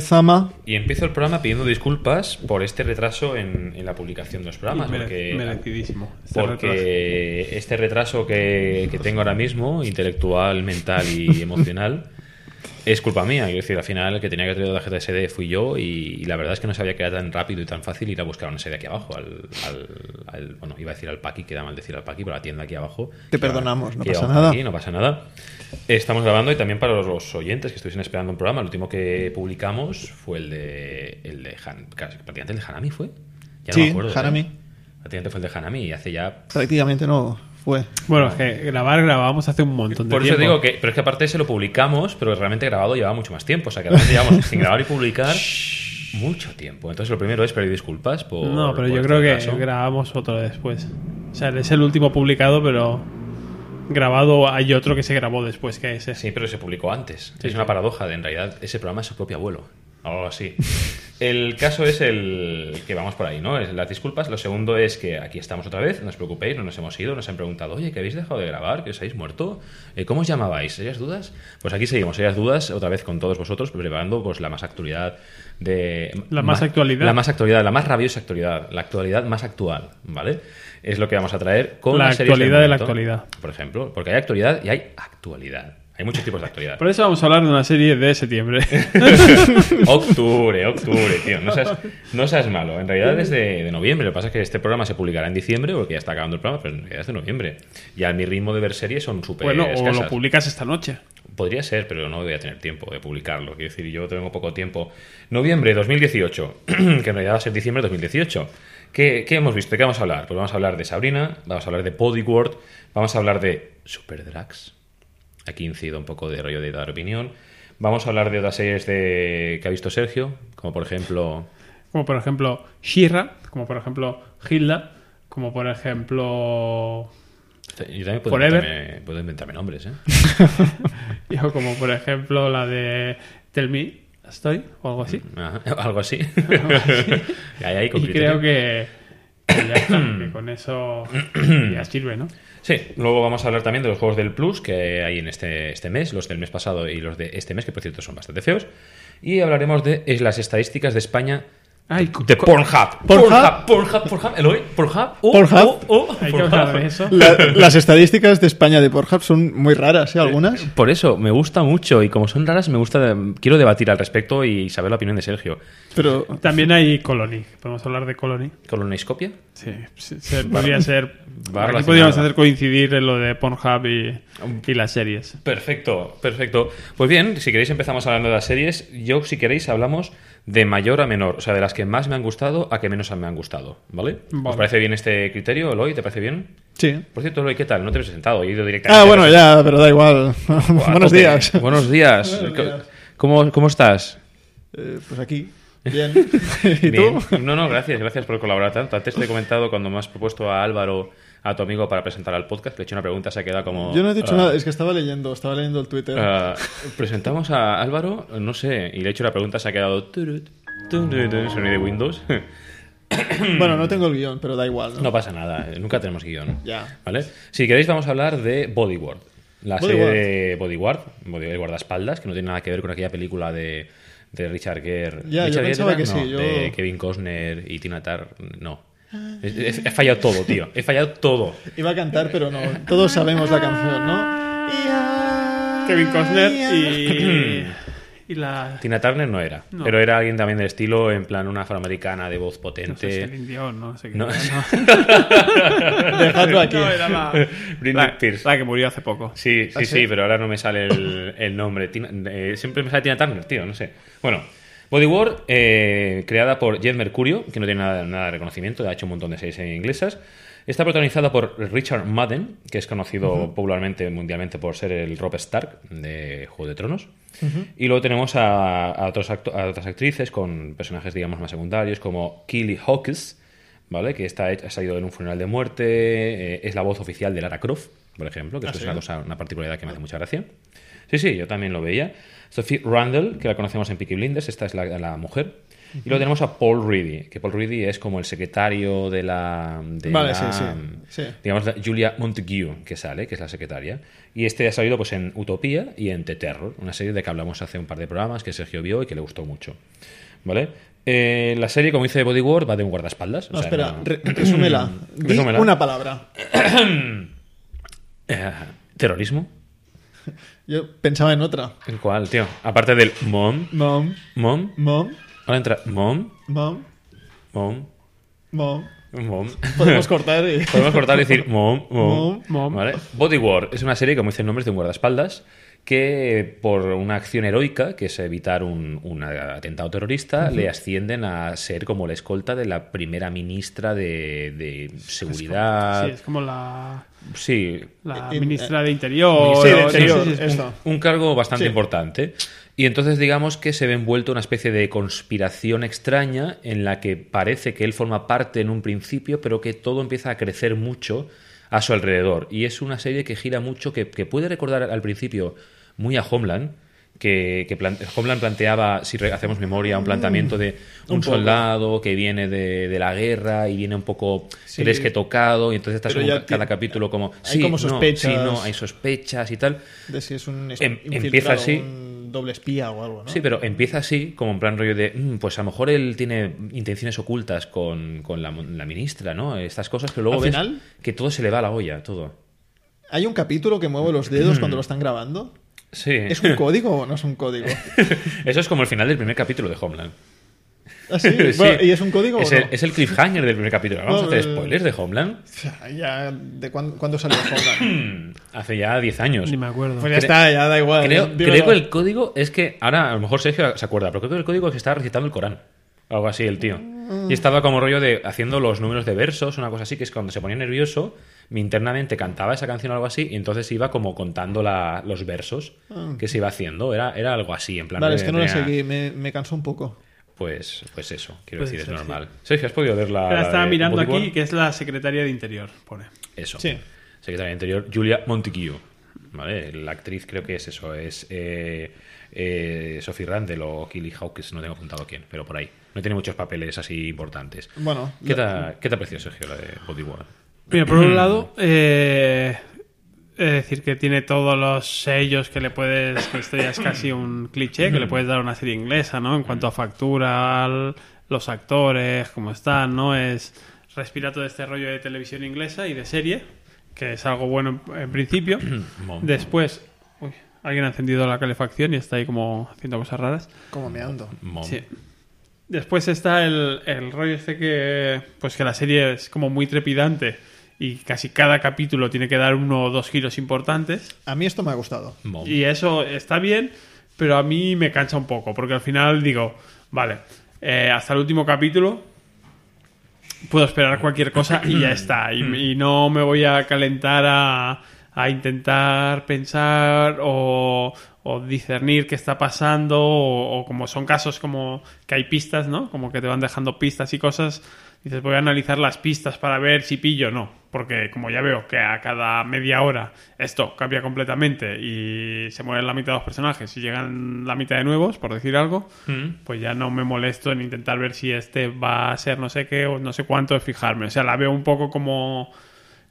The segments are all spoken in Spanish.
Sama. Y empiezo el programa pidiendo disculpas por este retraso en, en la publicación de los programas. Mere- porque, merecidísimo. Este porque retraso. este retraso que, que tengo ahora mismo, intelectual, mental y emocional, es culpa mía. Quiero decir, al final el que tenía que traer la tarjeta SD fui yo y, y la verdad es que no sabía que era tan rápido y tan fácil ir a buscar una SD aquí abajo. Al, al- al- bueno, iba a decir al Paqui, queda mal decir al Paqui, pero la tienda aquí abajo. Te va- perdonamos, no pasa nada. aquí, no pasa nada. Estamos grabando y también para los oyentes que estuviesen esperando un programa, el último que publicamos fue el de, el de Han- casi- prácticamente el de Hanami fue. Ya no Sí, me acuerdo, ¿eh? Hanami. Prácticamente fue el de Hanami y hace ya Prácticamente no fue. Bueno, es que grabar grabamos hace un montón de Por eso tiempo. digo que, pero es que aparte se lo publicamos, pero realmente grabado llevaba mucho más tiempo. O sea, que realmente llevamos sin grabar y publicar mucho tiempo. Entonces, lo primero es pedir disculpas por. No, pero por yo este creo que grabamos otro después. O sea, es el último publicado, pero grabado hay otro que se grabó después que ese. Sí, pero se publicó antes. es una paradoja. De, en realidad, ese programa es su propio abuelo. Algo así. El caso es el que vamos por ahí, ¿no? Es las disculpas. Lo segundo es que aquí estamos otra vez. No os preocupéis, no nos hemos ido. Nos han preguntado, oye, que habéis dejado de grabar, que os habéis muerto. Eh, ¿Cómo os llamabais? ¿Serias dudas? Pues aquí seguimos, serias dudas, otra vez con todos vosotros, preparando pues la más actualidad de. La más actualidad. La más actualidad, la más rabiosa actualidad. La actualidad más actual, ¿vale? Es lo que vamos a traer con La actualidad de la actualidad. Por ejemplo, porque hay actualidad y hay actualidad. Hay muchos tipos de actualidad. Por eso vamos a hablar de una serie de septiembre. Octubre, octubre, tío. No seas, no seas malo. En realidad es de, de noviembre. Lo que pasa es que este programa se publicará en diciembre, porque ya está acabando el programa, pero en realidad es de noviembre. Y a mi ritmo de ver series son súper bueno, o lo publicas esta noche. Podría ser, pero no voy a tener tiempo de publicarlo. Quiero decir, yo tengo poco tiempo. Noviembre 2018, que en realidad va a ser diciembre 2018. ¿Qué, qué hemos visto? ¿De qué vamos a hablar? Pues vamos a hablar de Sabrina, vamos a hablar de Bodyguard, vamos a hablar de Super Drags. Aquí incido un poco de rollo de dar opinión. Vamos a hablar de otras series de... que ha visto Sergio, como por ejemplo... Como por ejemplo Shira, como por ejemplo Hilda, como por ejemplo. Yo también puedo Forever. inventarme, puedo inventarme nombres, ¿eh? o como por ejemplo la de Tell Me a Story o algo así. Ajá, algo así. Ahí, ahí, con Y creo que ya está, que con eso ya sirve, ¿no? Sí, luego vamos a hablar también de los juegos del Plus que hay en este, este mes, los del mes pasado y los de este mes, que por cierto son bastante feos. Y hablaremos de las estadísticas de España Ay, de Pornhub. Pornhub. Pornhub, Pornhub, Eloy, Pornhub, oh, Pornhub. oh, oh, Pornhub. eso. La- las estadísticas de España de Pornhub son muy raras, ¿eh? Algunas. Por eso, me gusta mucho y como son raras, me gusta, quiero debatir al respecto y saber la opinión de Sergio. Pero También hay Colony. ¿Podemos hablar de Colony? ¿Colonoscopia? Sí, se- podría ser. Aquí podríamos hacer coincidir en lo de Pornhub y, y las series. Perfecto, perfecto. Pues bien, si queréis empezamos hablando de las series. Yo, si queréis, hablamos de mayor a menor. O sea, de las que más me han gustado a que menos me han gustado. ¿Vale? Vale. ¿Os parece bien este criterio, Eloy? ¿Te parece bien? sí. Por cierto, Eloy, ¿qué tal? No te he presentado, he ido directamente. Ah, bueno, a- ya, pero da igual. Buenos días. Buenos días. Buenos días. ¿Cómo, cómo estás? Eh, pues aquí. Bien. ¿Y Bien. tú? No, no, gracias, gracias por colaborar tanto. Antes te he comentado cuando me has propuesto a Álvaro, a tu amigo, para presentar al podcast, le he hecho una pregunta, se ha quedado como... Yo no he dicho ah, nada, es que estaba leyendo, estaba leyendo el Twitter. Ah, presentamos a Álvaro, no sé, y le he hecho la pregunta, se ha quedado. turut, turut, Sonido de Windows. Bueno, no tengo el guion, pero da igual. ¿no? No pasa nada, nunca tenemos guion. Ya. ¿Vale? Si queréis, vamos a hablar de Bodyguard. La Bodyguard. serie de Bodyguard, Bodyguard guardaespaldas, que no tiene nada que ver con aquella película de, de Richard Gere. Ya, yo Richard pensaba Gere, que no, sí, yo- De Kevin Costner y Tina Turner. No. He, he- fallado todo, tío. He fallado todo. Iba a cantar, pero no. Todos sabemos la canción, ¿no? Kevin Costner y. y la. Tina Turner no era. No. Pero era alguien también del estilo, en plan una afroamericana de voz No potente. sé, Celine Dion, no sé qué. No. era, Dejadlo aquí. No, era la, Britney la, Spears. la que murió hace poco. Sí, sí, ¿Ah, sí, sí? pero ahora no me sale el, el nombre. Tina- eh, siempre me sale Tina Turner, tío, no sé. Bueno, Bodyguard, eh, creada por Jed Mercurio, que no tiene nada, nada de reconocimiento, ha hecho un montón de series inglesas. Está protagonizada por Richard Madden, que es conocido popularmente, mundialmente, por ser el Rob Stark de Juego de Tronos. Y luego tenemos a, a otros a otras actrices con personajes, digamos, más secundarios, como Keely Hawkes, ¿vale? Que está, ha salido en un funeral de muerte, eh, es la voz oficial de Lara Croft, por ejemplo, que esto es una cosa, una particularidad que me hace mucha gracia. Sí, sí, yo también lo veía. Sophie Randall, que la conocemos en Peaky Blinders, esta es la, la mujer. Y luego tenemos a Paul Reedy, que Paul Reedy es como el secretario de la. de Vale, la, sí, sí, sí. Digamos, la Julia Montague, que sale, que es la secretaria. Y este ha salido pues, en Utopía y en The Terror, una serie de que hablamos hace un par de programas que Sergio vio y que le gustó mucho. ¿Vale? Eh, la serie, como dice Bodyguard, va de un guardaespaldas. o No, sea, espera, no- re- resúmela. Di Resúmela. una palabra. Eh, ¿Terrorismo? Yo pensaba en otra. ¿El cual, tío? Aparte del mom, Mom, mom, mom, ahora entra mom, mom, mom, mom. mom. Podemos cortar y... Podemos cortar y decir mom, mom. Mom, mom. ¿Vale? Bodyguard es una serie, como dice el nombre, es de un guardaespaldas que por una acción heroica, que es evitar un, un atentado terrorista, le ascienden a ser como la escolta de la primera ministra de, de seguridad. Sí, es como la, Sí, la ministra de Interior. Sí, de Interior, sí, sí, sí. esto. un cargo bastante Sí. importante. Y entonces digamos que se ve envuelto en una especie de conspiración extraña en la que parece que él forma parte en un principio, pero que todo empieza a crecer mucho a su alrededor. Y es una serie que gira mucho, que, que puede recordar al principio muy a Homeland, que, Homeland planteaba, si hacemos memoria, un planteamiento de un, un soldado que viene de, de la guerra y viene un poco, Sí. crees que tocado, y entonces estás ca- cada capítulo como... hay Sí, como no, sospechas. sí, no, hay sospechas y tal. De si es un Em- empieza así. un doble espía o algo, ¿no? Sí, pero empieza así, como en plan rollo de, "Mm, pues a lo mejor él tiene intenciones ocultas con, con la, la ministra, ¿no? Estas cosas que luego Al ves final- que todo se le va a la olla, todo. Hay un capítulo que mueve los dedos cuando lo están grabando. Sí. ¿Es un código o no es un código? Eso es como el final del primer capítulo de Homeland. ¿Ah, sí? Sí. Bueno, ¿Y es un código Es o el, es el cliffhanger del primer capítulo. Vamos a hacer spoilers de Homeland. Ya, ¿de cuándo, cuándo salió Homeland? Hace ya 10 años. Ni me acuerdo. Pues ya Cre- está, ya da igual. Creo que el código es que, ahora a lo mejor Sergio se acuerda, pero creo que el código es que estaba recitando el Corán. Algo así, el tío. Y estaba como rollo de haciendo los números de versos, una cosa así, que es cuando se ponía nervioso, internamente cantaba esa canción o algo así, y entonces iba como contando la- los versos que se iba haciendo. Era, era algo así, en plan. Vale, es que no lo tenía- seguí, me, me cansó un poco. Pues, pues eso, quiero decir, es normal. Sergio, ¿has podido ver la. Estaba de mirando aquí que es la secretaria de Interior, pone. Eso. Sí. Secretaria de Interior, Julia Montiquillo. ¿Vale? La actriz creo que es eso, es eh, eh, Sophie Randall o Killy Hawkins, no tengo apuntado quién, pero por ahí. No tiene muchos papeles así importantes. Bueno, ¿Qué te, la- ha- ¿qué te ha parecido, Sergio, la de Bodyguard? Mira, por un lado, eh, es decir, que tiene todos los sellos que le puedes, que esto ya es casi un cliché, que le puedes dar a una serie inglesa, ¿no? En cuanto a factura, al- los actores, cómo están, ¿no? Es respira todo este rollo de televisión inglesa y de serie, que es algo bueno en, en principio. Después, uy, alguien ha encendido la calefacción y está ahí como haciendo cosas raras. como me ando. Mom. Sí. Después está el, el rollo este que, pues que la serie es como muy trepidante y casi cada capítulo tiene que dar uno o dos giros importantes. A mí esto me ha gustado. Y eso está bien, pero a mí me cansa un poco, porque al final digo, vale, eh, hasta el último capítulo puedo esperar cualquier cosa y ya está. Y, y no me voy a calentar a, a intentar pensar o, o discernir qué está pasando o, o como son casos como que hay pistas, ¿no? Como que te van dejando pistas y cosas. Dices, voy a analizar las pistas para ver si pillo o no. Porque como ya veo que a cada media hora esto cambia completamente y se mueren la mitad de los personajes y llegan la mitad de nuevos, por decir algo, Mm. pues ya no me molesto en intentar ver si este va a ser no sé qué o no sé cuánto de fijarme. O sea, la veo un poco como,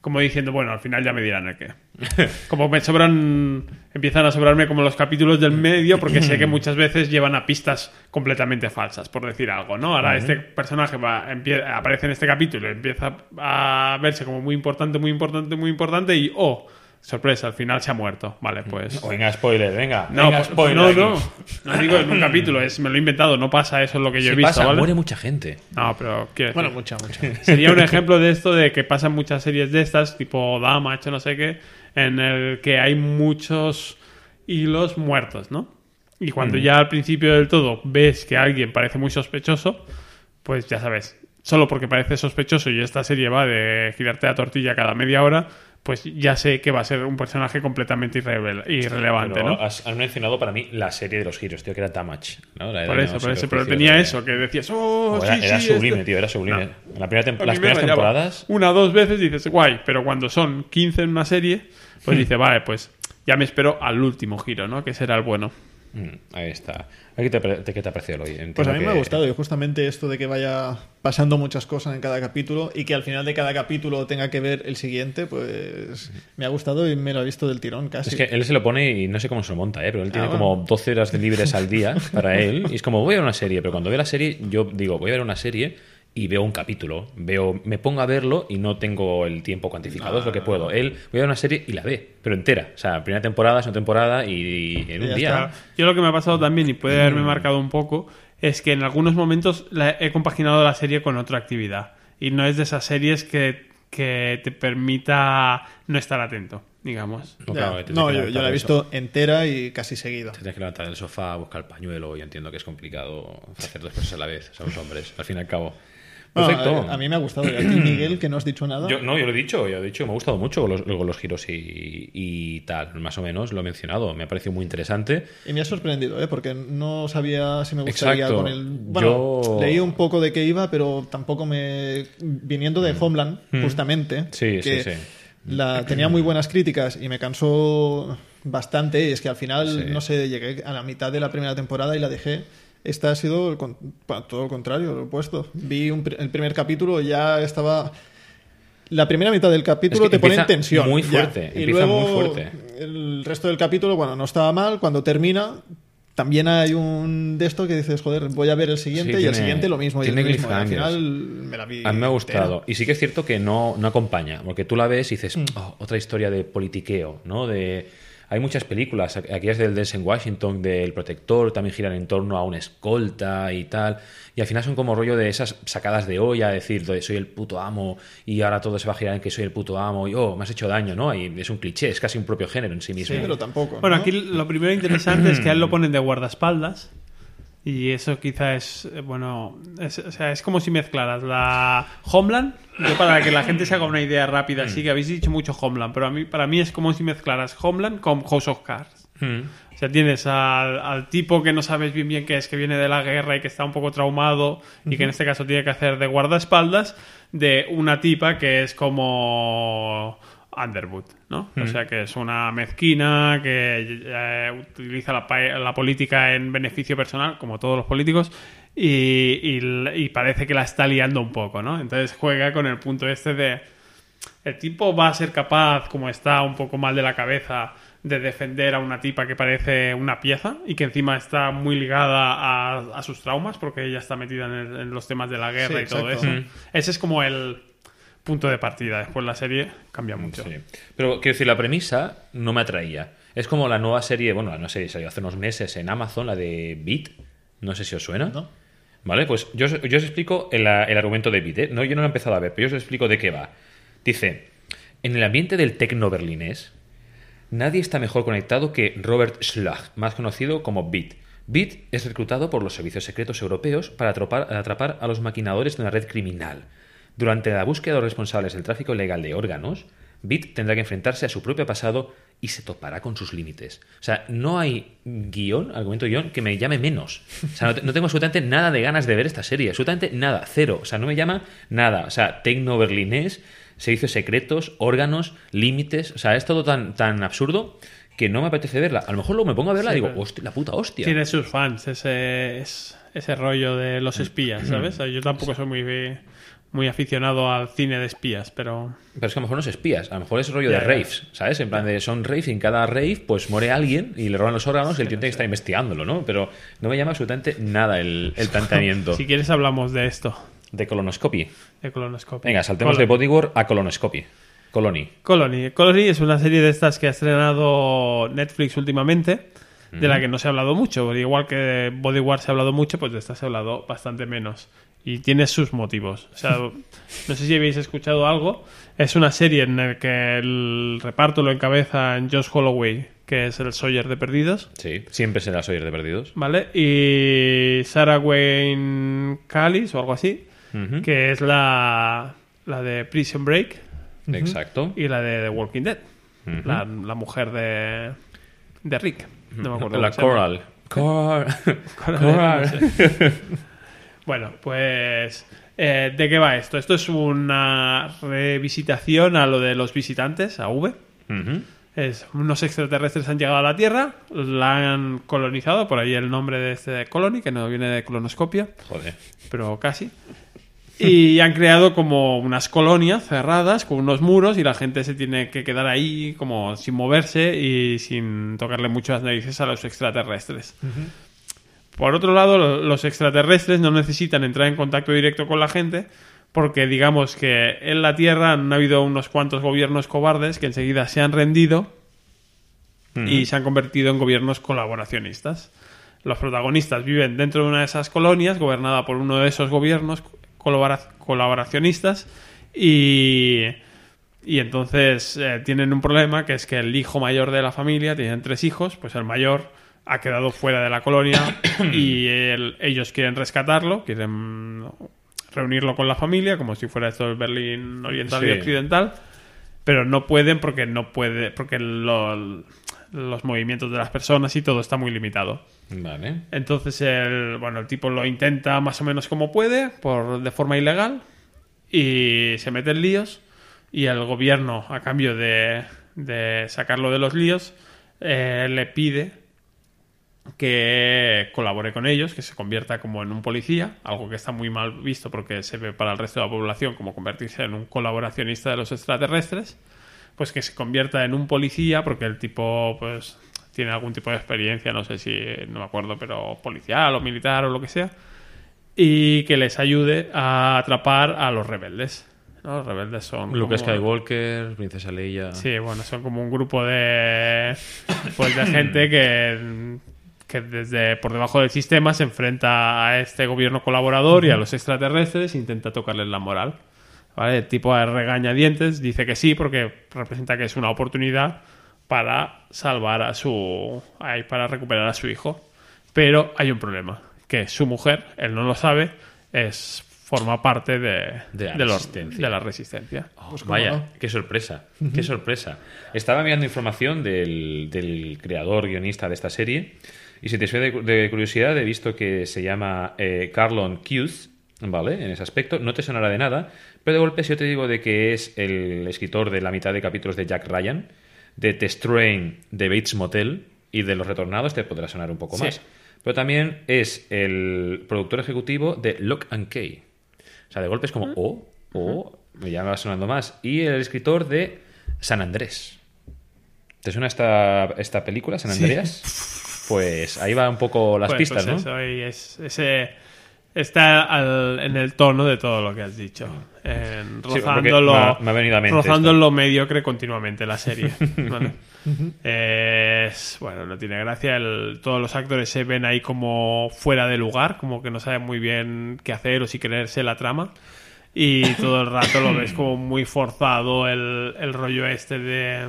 como diciendo, bueno, al final ya me dirán el qué. Como me sobran, empiezan a sobrarme como los capítulos del medio porque sé que muchas veces llevan a pistas completamente falsas, por decir algo, ¿no? Ahora este personaje va, empie- aparece en este capítulo, empieza a verse como muy importante, muy importante, muy importante y, oh, sorpresa, al final se ha muerto. Vale, pues... Venga, spoiler, venga. No, venga, pues, spoiler no, aquí. no. No digo en un capítulo, es, me lo he inventado, no pasa eso es lo que yo Sí he visto, pasa, ¿vale? muere mucha gente. No, pero quiero Bueno, mucha, mucha. sería un ejemplo de esto de que pasan muchas series de estas, tipo Dama, hecho no sé qué, en el que hay muchos hilos muertos, ¿no? Y cuando ya al principio del todo ves que alguien parece muy sospechoso, pues ya sabes, solo porque parece sospechoso y esta serie va de girarte la tortilla cada media hora, pues ya sé que va a ser un personaje completamente irrelevante, Pero ¿no? has, has mencionado para mí la serie de los giros, tío, que era Damage. ¿no? La Por eso, por eso, pero tenía de- eso, que decías, oh, era, sí, era sí, sublime, este- tío, era sublime. No. En la primera las me primeras temporadas. Una o dos veces dices, guay, pero cuando son 15 en una serie, pues dice, vale, pues ya me espero al último giro, ¿no? Que será el bueno. Mm, ahí está. ¿A ¿Qué te, qué te ha parecido hoy? Entiendo Pues a mí me ha gustado y justamente esto de que vaya pasando muchas cosas en cada capítulo y que al final de cada capítulo tenga que ver el siguiente, pues me ha gustado y me lo he visto del tirón casi. Es que él se lo pone y no sé cómo se lo monta, ¿eh? pero él tiene Ah, como 12 horas de libres al día para él. Y es como, voy a ver una serie, pero cuando veo la serie, yo digo, voy a ver una serie y veo un capítulo. veo Me pongo a verlo y no tengo el tiempo cuantificado, es lo que puedo. Él, voy a ver una serie y la ve, pero entera. O sea, primera temporada, segunda temporada y en un día. Yo lo que me ha pasado también, y puede haberme marcado un poco, es que en algunos momentos la- he compaginado la serie con otra actividad. Y no es de esas series que, que te permita no estar atento, digamos. No, claro, yo, yo la he visto entera y casi seguida. Te tienes que levantar del sofá, buscar el pañuelo y entiendo que es complicado hacer dos cosas a la vez. Somos hombres, al fin y al cabo. Bueno, Perfecto. a, a mí me ha gustado. ¿Y a ti, Miguel, que no has dicho nada? Yo, no, yo lo he dicho, yo he dicho, me ha gustado mucho con los, con los giros y, y tal, más o menos, lo he mencionado, me ha parecido muy interesante. Y me ha sorprendido, ¿eh? porque no sabía si me gustaría Exacto. con el... Bueno, Yo- leí un poco de qué iba, pero tampoco me... Viniendo de Homeland, justamente, Mm. Sí, sí, que sí. La, tenía muy buenas críticas y me cansó bastante. Y es que al final, Sí. no sé, llegué a la mitad de la primera temporada y la dejé. Esta ha sido el todo lo contrario, lo opuesto. Vi un el primer capítulo y ya estaba... La primera mitad del capítulo Es que te pone en tensión. muy ya. fuerte, Y empieza luego muy fuerte. el resto del capítulo, bueno, no estaba mal. Cuando termina, también hay un de esto que dices, joder, voy a ver el siguiente Sí, y el siguiente lo mismo. y tiene el mismo. Y al final me la vi. A mí me ha entera. gustado. Y sí que es cierto que no, no acompaña, porque tú la ves y dices, Mm. "Oh, otra historia de politiqueo, ¿no? De... Hay muchas películas, aquellas del Denzel Washington, del Protector, también giran en torno a una escolta y tal. Y al final son como rollo de esas sacadas de olla, decir, de soy el puto amo y ahora todo se va a girar en que soy el puto amo y oh, me has hecho daño, ¿no? Y es un cliché, es casi un propio género en sí mismo. Sí, pero tampoco. Bueno, ¿no? aquí lo primero interesante es que a él lo ponen de guardaespaldas. Y eso quizá es, eh, bueno, es, o sea, es como si mezclaras la Homeland, yo para que la gente se haga una idea rápida, sí que habéis dicho mucho Homeland, pero a mí, para mí es como si mezclaras Homeland con House of Cards. Mm. O sea, tienes al, al tipo que no sabes bien bien qué es, que viene de la guerra y que está un poco traumado y que en este caso tiene que hacer de guardaespaldas de una tipa que es como Underwood, ¿no? O sea, que es una mezquina que eh, utiliza la, la política en beneficio personal, como todos los políticos, y, y- y parece que la está liando un poco, ¿no? Entonces juega con el punto este de el tipo va a ser capaz, como está un poco mal de la cabeza, de defender a una tipa que parece una pieza y que encima está muy ligada a, a sus traumas porque ella está metida en, el- en los temas de la guerra Sí, y todo exacto. eso. Ese es como el punto de partida. Después la serie cambia mucho. Sí. Pero quiero decir, la premisa no me atraía. Es como la nueva serie, bueno, la nueva serie salió hace unos meses en Amazon, la de Beat. No sé si os suena. ¿No? Vale, pues yo, os- yo os explico el, el argumento de Beat. ¿eh? No, yo no lo he empezado a ver, pero yo os explico de qué va. Dice, en el ambiente del tecno berlinés, nadie está mejor conectado que Robert Schlag, más conocido como Beat. Beat es reclutado por los servicios secretos europeos para atrapar, atrapar a los maquinadores de una red criminal. Durante la búsqueda de los responsables del tráfico ilegal de órganos, Beat tendrá que enfrentarse a su propio pasado y se topará con sus límites. O sea, no hay guion, argumento guion, que me llame menos. O sea, no, te- no tengo absolutamente nada de ganas de ver esta serie. Absolutamente nada, cero. O sea, no me llama nada. O sea, tecno berlinés, servicios secretos, órganos, límites. O sea, es todo tan, tan absurdo que no me apetece verla. A lo mejor luego me pongo a verla y digo, hostia, la puta hostia. Tiene sus fans, ese, es- ese rollo de los espías, ¿sabes? Yo tampoco soy muy, muy aficionado al cine de espías, pero... Pero es que a lo mejor no es espías, a lo mejor es rollo Ya, de ya. raves, ¿sabes? En plan de son raves y en cada rave pues muere alguien y le roban los órganos y el tío tiene que estar investigándolo, ¿no? Pero no me llama absolutamente nada el, el planteamiento Si quieres hablamos de esto, de colonoscopy. de colonoscopia. Venga, saltemos de Bodyguard a colonoscopy. Colony. Colony. Colony es una serie de estas que ha estrenado Netflix últimamente, de la que no se ha hablado mucho. Igual que Bodyguard se ha hablado mucho, pues de esta se ha hablado bastante menos. Y tiene sus motivos. O sea, no sé si habéis escuchado algo. Es una serie en la que el reparto lo encabeza Josh Holloway, que es el Sawyer de Perdidos. Sí, siempre será Sawyer de Perdidos. ¿Vale? Y Sarah Wayne Callis o algo así, que es la, la de Prison Break Exacto. y la de The Walking Dead. La, la mujer de, de Rick. No me acuerdo. La. Coral. Coral. Coral, Coral. Bueno, pues. eh, ¿De qué va esto? Esto es una revisitación a lo de los visitantes, a V. Ujú. Es, unos extraterrestres han llegado a la Tierra, la han colonizado, por ahí el nombre de este colony, que no viene de colonoscopia, Joder. pero casi. Y han creado como unas colonias cerradas con unos muros y la gente se tiene que quedar ahí como sin moverse y sin tocarle mucho las narices a los extraterrestres. Por otro lado, los extraterrestres no necesitan entrar en contacto directo con la gente porque digamos que en la Tierra han habido unos cuantos gobiernos cobardes que enseguida se han rendido y se han convertido en gobiernos colaboracionistas. Los protagonistas viven dentro de una de esas colonias, gobernada por uno de esos gobiernos colabora- colaboracionistas, y, y entonces eh, tienen un problema que es que el hijo mayor de la familia, tienen tres hijos, pues el mayor ha quedado fuera de la colonia y el- ellos quieren rescatarlo, quieren reunirlo con la familia, como si fuera esto el Berlín Oriental y. Occidental, pero no pueden porque no puede, porque lo- los movimientos de las personas y todo está muy limitado. Vale. Entonces el, bueno, el tipo lo intenta más o menos como puede, por, de forma ilegal, y se mete en líos, y el gobierno, a cambio de, de sacarlo de los líos, eh, le pide que colabore con ellos, que se convierta como en un policía, algo que está muy mal visto porque se ve para el resto de la población como convertirse en un colaboracionista de los extraterrestres, pues que se convierta en un policía porque el tipo pues tiene algún tipo de experiencia, no sé si, no me acuerdo, pero policial o militar o lo que sea, y que les ayude a atrapar a los rebeldes. ¿no? Los rebeldes son... Luke como- Skywalker, Princesa Leia. Sí, bueno, son como un grupo de pues de gente que, que desde por debajo del sistema se enfrenta a este gobierno colaborador y a los extraterrestres e intenta tocarles la moral. ¿Vale? El tipo de regañadientes dice que sí porque representa que es una oportunidad para salvar a su para recuperar a su hijo. Pero hay un problema, que su mujer, él no lo sabe, es forma parte de, De la de resistencia. de la resistencia. Oh, Pues vaya, no. qué sorpresa, qué sorpresa. Estaba mirando información del, del creador guionista de esta serie y si te suena de, de curiosidad he visto que se llama eh, Carlon Cuse, ¿vale? En ese aspecto, no te sonará de nada, pero de golpe si yo te digo de que es el escritor de la mitad de capítulos de Jack Ryan, de The Strain, de Bates Motel y de Los Retornados te podrá sonar un poco Sí. más. Pero también es el productor ejecutivo de Lock and Key. O sea, de golpe es como, oh, oh, me ya me va sonando más. Y el escritor de San Andrés. ¿Te suena esta, esta película, San Andreas? Pues ahí va un poco las Pues- pistas, pues ¿no? eso, y es- ese está al- en el tono de todo lo que has dicho. En, Sí, porque rozándolo, me ha- me ha venido a mente rozando esto. lo mediocre continuamente la serie. ¿vale? Es- bueno, no tiene gracia. el- todos los actores se ven ahí como fuera de lugar, como que no saben muy bien qué hacer o si creerse la trama. Y todo el rato lo ves como muy forzado el, el rollo este de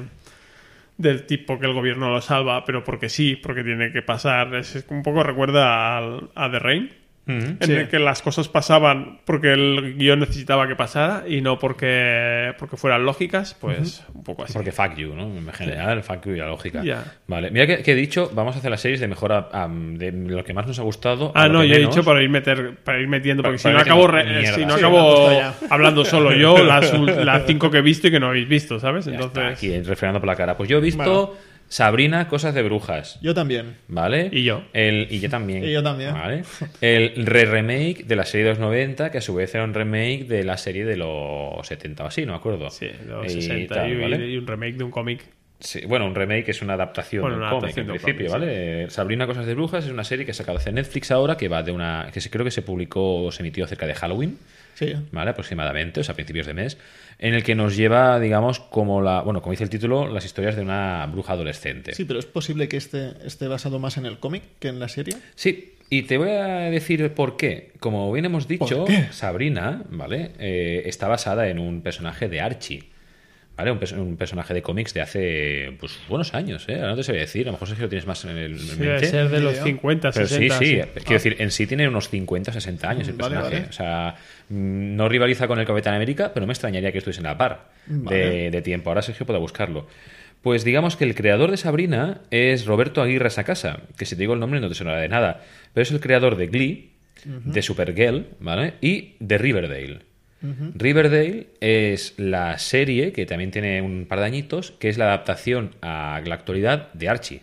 del tipo que el gobierno lo salva, pero porque sí, porque tiene que pasar. Es, un poco recuerda al- a The Rain, En Sí. el que las cosas pasaban porque el guion necesitaba que pasara y no porque, porque fueran lógicas, pues un poco así. Porque fuck you, ¿no? En general, fuck you y la lógica. Vale. Mira que, que he dicho, vamos a hacer las series de mejor a- a- de lo que más nos ha gustado. Ah, no, yo he dicho para ir, meter, para ir metiendo, porque Para- si no acabo, re- eh, si no. Sí, acabo hablando solo yo las, las cinco que he visto y que no habéis visto, ¿sabes? Ya está, Entonces, aquí refrenando por la cara. Pues yo he visto Bueno. Sabrina, Cosas de Brujas. Yo también. ¿Vale? Y yo. El, y yo también. Y yo también. ¿Vale? El re-remake de la serie de los 90, que a su vez era un remake de la serie de los 70 o así, no me acuerdo. sí, los Y 60 tal, y, ¿vale? y un remake de un cómic. Sí, bueno, un remake es una adaptación Bueno, de un cómic, en principio, cómic, ¿vale? Sabrina Cosas de Brujas es una serie que ha sacado hace Netflix ahora, que va de una... que se, creo que se publicó o se emitió cerca de Halloween. Sí. ¿vale? Aproximadamente, o sea, a principios de mes, en el que nos lleva, digamos, como la, bueno, como dice el título, las historias de una bruja adolescente. Sí, pero es posible que este esté basado más en el cómic que en la serie. Sí, y te voy a decir por qué. Como bien hemos dicho. Sabrina, ¿vale? Eh, está basada en un personaje de Archie. ¿Vale? Un, un personaje de cómics de hace pues, buenos años, ¿eh? Ahora no te sabía decir, a lo mejor Sergio lo tienes más en el debe ser de los Idea. 50, Pero 60. sí, sí, sí. quiero decir, en sí tiene unos 50, 60 años el personaje. vale. O sea, no rivaliza con el Capitán América, pero no me extrañaría que estuviese en la par Vale. de tiempo. Ahora Sergio pueda buscarlo. Pues digamos que el creador de Sabrina es Roberto Aguirre Sacasa, que si te digo el nombre no te sonará de nada, pero es el creador de Glee, de Supergirl, ¿vale? Y de Riverdale. Riverdale es la serie que también tiene un par de añitos, que es la adaptación a la actualidad de Archie.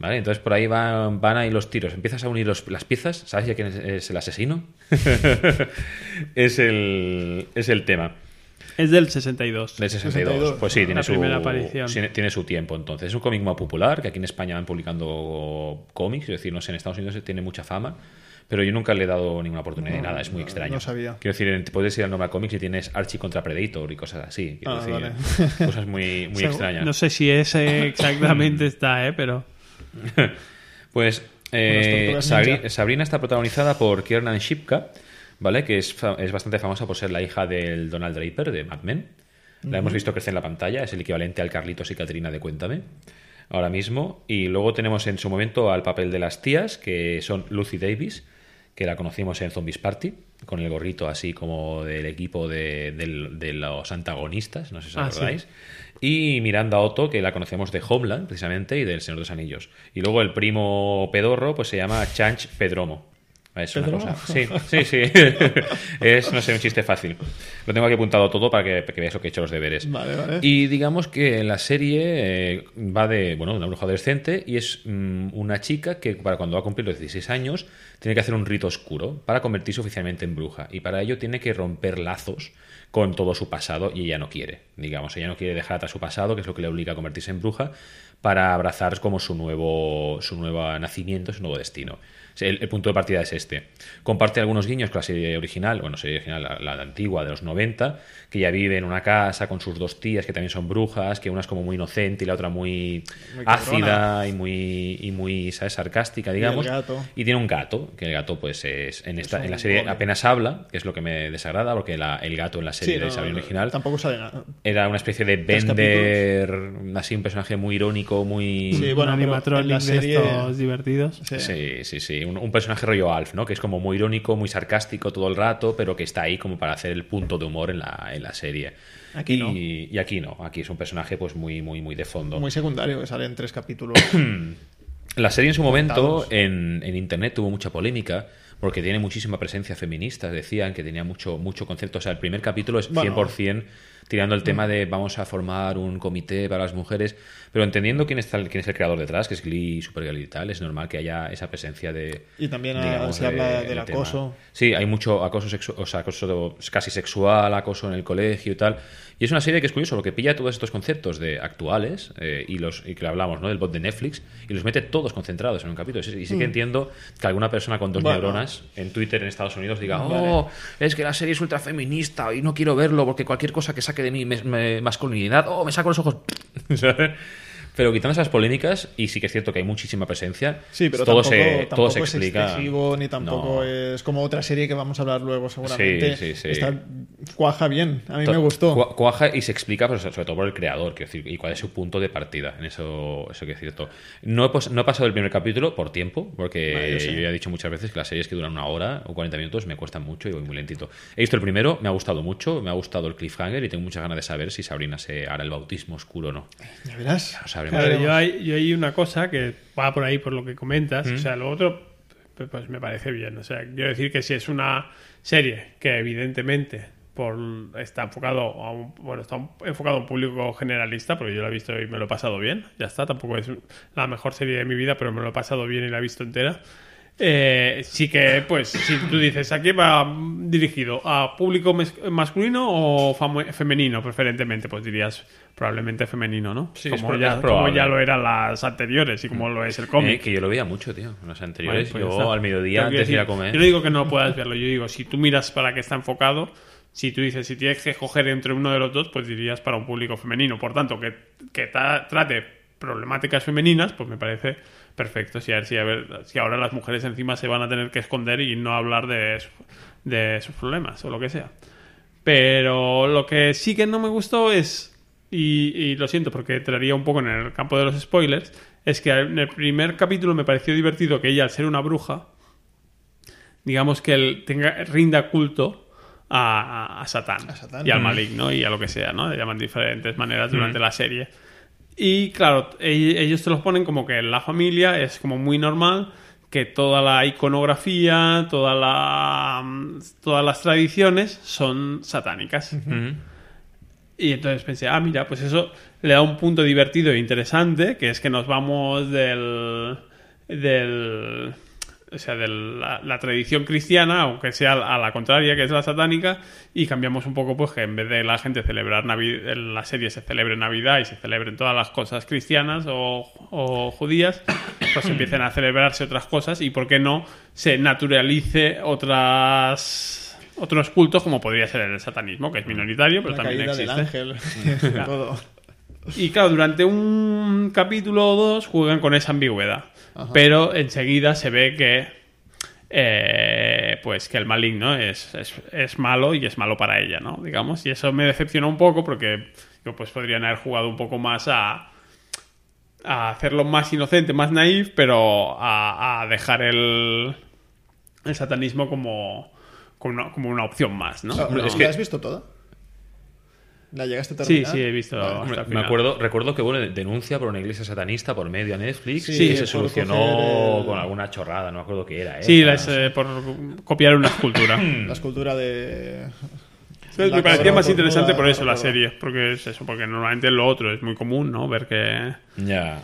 ¿Vale? Entonces por ahí van, van ahí los tiros. Empiezas a unir los- las piezas. ¿Sabes ya quién es, es el asesino? es, el, es el tema. Es del 62. Del 62. 62. Pues sí, tiene La su, primera aparición. tiene, tiene su tiempo entonces. Es un cómic muy popular, que aquí en España van publicando cómics, es decir, no sé, en Estados Unidos tiene mucha fama, pero yo nunca le he dado ninguna oportunidad de nada, es muy extraño. no sabía. Quiero decir, puedes ir al normal cómics y tienes Archie contra Predator y cosas así. Quiero Ah, decir, vale. cosas muy, muy O sea, extrañas. No sé si ese exactamente está, ¿eh? Pero... Pues eh, Sabri-. Sabrina está protagonizada por Kiernan Shipka, ¿vale? Que es, es bastante famosa por ser la hija del Donald Draper de Mad Men. La hemos visto crecer en la pantalla, es el equivalente al Carlitos y Catrina de Cuéntame. Ahora mismo. Y luego tenemos en su momento al papel de las tías, que son Lucy Davis, que la conocimos en Zombies Party, con el gorrito así como del equipo de, los antagonistas, no sé si os Ah, sí. acordáis. Y Miranda Otto, que la conocemos de Homeland, precisamente, y del Señor de los Anillos. Y luego el primo pedorro, pues se llama Chanch Pedromo. Es una cosa. Sí, sí, sí. es, no sé, un chiste fácil. Lo tengo aquí apuntado todo para que, para que veáis lo que he hecho los deberes. Vale, vale. Y digamos que la serie eh, va de, bueno, una bruja adolescente y es mm, una chica que para cuando va a cumplir los 16 años tiene que hacer un rito oscuro para convertirse oficialmente en bruja. Y para ello tiene que romper lazos con todo su pasado y ella no quiere, digamos, ella no quiere dejar atrás su pasado, que es lo que le obliga a convertirse en bruja, para abrazar como su nuevo, su nuevo nacimiento, su nuevo destino. El, el punto de partida es este. Comparte algunos guiños con la serie original, bueno, serie original, la, la antigua de los 90, que ya vive en una casa con sus dos tías que también son brujas, que una es como muy inocente y la otra muy, Muy ácida y muy, y muy ¿sabes? sarcástica, digamos. gato. Y tiene un gato, que el gato pues es en esta Es en la serie apenas habla, que es lo que me desagrada, porque la- el gato en la serie Sí, de no, no, original Tampoco sale nada. era una especie de Bender, así un personaje muy irónico, muy... Sí, bueno, pero animatronic en la de estos divertidos. Sí. Sí, sí, sí. Un, un personaje rollo Alf, ¿no? Que es como muy irónico, muy sarcástico todo el rato, pero que está ahí como para hacer el punto de humor en la, en la serie. Aquí y, no. y aquí no. Aquí es un personaje pues muy, muy, muy de fondo. Muy secundario, que sale en tres capítulos. La serie en su momento en, en internet tuvo mucha polémica porque tiene muchísima presencia feminista. Decían que tenía mucho, mucho concepto. O sea, el primer capítulo es Bueno. 100% tirando el tema de vamos a formar un comité para las mujeres, pero entendiendo quién, está, quién es el creador detrás, que es Glee, Supergirl y tal, es normal que haya esa presencia de... Y también ah, digamos, se habla de- del tema. acoso. Sí, hay mucho acoso sexual, o sea, acoso casi sexual, acoso en el colegio y tal. Y es una serie que es curioso, lo que pilla todos estos conceptos de actuales eh, y los y que hablamos, ¿no? Del bot de Netflix y los mete todos concentrados en un capítulo. Y sí que entiendo que alguna persona con dos Mm. Bueno. neuronas en Twitter en Estados Unidos diga, Vale. oh, es que la serie es ultra feminista y no quiero verlo porque cualquier cosa que saque de mi mes- me- masculinidad, oh, me saco los ojos. ¿Sabes? Pero quitando esas polémicas, y sí que es cierto que hay muchísima presencia, Sí, pero todo, tampoco, se, tampoco todo se es explica. excesivo ni tampoco No. es como otra serie que vamos a hablar luego seguramente. Sí, sí, sí. Está, cuaja bien, a mí To- me gustó. cua- Cuaja y se explica, pero sobre todo por el creador, quiero decir, y cuál es su punto de partida. En eso, eso que es cierto. No he, pos- no he pasado el primer capítulo por tiempo, porque Vale, yo ya he dicho muchas veces que las series que duran una hora o 40 minutos me cuestan mucho y voy muy lentito. He visto el primero, me ha gustado mucho, me ha gustado el cliffhanger y tengo muchas ganas de saber si Sabrina se hará el bautismo oscuro o no. Ya verás. Sabremos. Claro, yo hay, yo hay una cosa que va por ahí por lo que comentas. Mm. O sea, lo otro, pues, pues me parece bien. O sea, quiero decir que si es una serie que evidentemente por, está enfocado a un, bueno, está un- enfocado a un público generalista, porque yo la he visto y me lo he pasado bien. Ya está, tampoco es la mejor serie de mi vida, pero me lo he pasado bien y la he visto entera. Eh, sí que, pues, si tú dices, ¿a qué va dirigido? ¿A público masculino o femenino, preferentemente? Pues dirías probablemente femenino, ¿no? Sí, es como, pro- ya, es como ya lo eran las anteriores y como lo es el Eh, cómic. que yo lo veía mucho, tío. En los anteriores, Vale, pues yo ya está. al mediodía, antes de ir a comer. Yo no digo que no puedas verlo, yo digo, si tú miras para qué está enfocado, si tú dices, si tienes que escoger entre uno de los dos, pues dirías para un público femenino. Por tanto, que, que ta- trate problemáticas femeninas, pues me parece perfecto. Si, a ver, si, a ver, si ahora las mujeres encima se van a tener que esconder y no hablar de, de sus problemas o lo que sea. Pero lo que sí que no me gustó es, y, y lo siento porque entraría un poco en el campo de los spoilers, es que en el primer capítulo me pareció divertido que ella, al ser una bruja, digamos que él tenga, rinda culto a, a- Satán, A Satán. y al Mm. maligno y a lo que sea, ¿no? Le llaman diferentes maneras durante la serie. Y claro, e- ellos te los ponen como que la familia es como muy normal, que toda la iconografía, toda la, todas las tradiciones son satánicas. Y entonces pensé, ah, mira, pues eso le da un punto divertido e interesante, que es que nos vamos del. del. O sea, de la, la tradición cristiana, aunque sea a la contraria, que es la satánica, y cambiamos un poco, pues que en vez de la gente celebrar Navidad, en la serie se celebre Navidad y se celebren todas las cosas cristianas o, o judías, pues empiecen a celebrarse otras cosas y, ¿por qué no?, se naturalice otras otros cultos, como podría ser el satanismo, que es minoritario, pero la también caída del existe. ángel. todo. Y claro, durante un capítulo o dos juegan con esa ambigüedad. Ajá. Pero enseguida se ve que. eh, pues que el maligno es, es, es malo y es malo para ella, ¿no? Digamos. Y eso me decepciona un poco porque yo, pues podrían haber jugado un poco más a. a hacerlo más inocente, más naif, pero a, a dejar el. el satanismo como. como una, como una opción más, ¿no? Ah, No. ¿La es que- has visto toda? ¿La llegaste a Sí, terminar? sí, he visto. Vale. hasta el Me acuerdo, recuerdo que bueno, denuncia por una iglesia satanista por medio a Netflix Sí, y se solucionó el- con alguna chorrada, no me acuerdo qué era. ¿eh? Sí, las, eh, por copiar una escultura. La escultura de... me La parecía más interesante por eso la serie, porque es eso, porque normalmente lo otro es muy común, ¿no? Ver que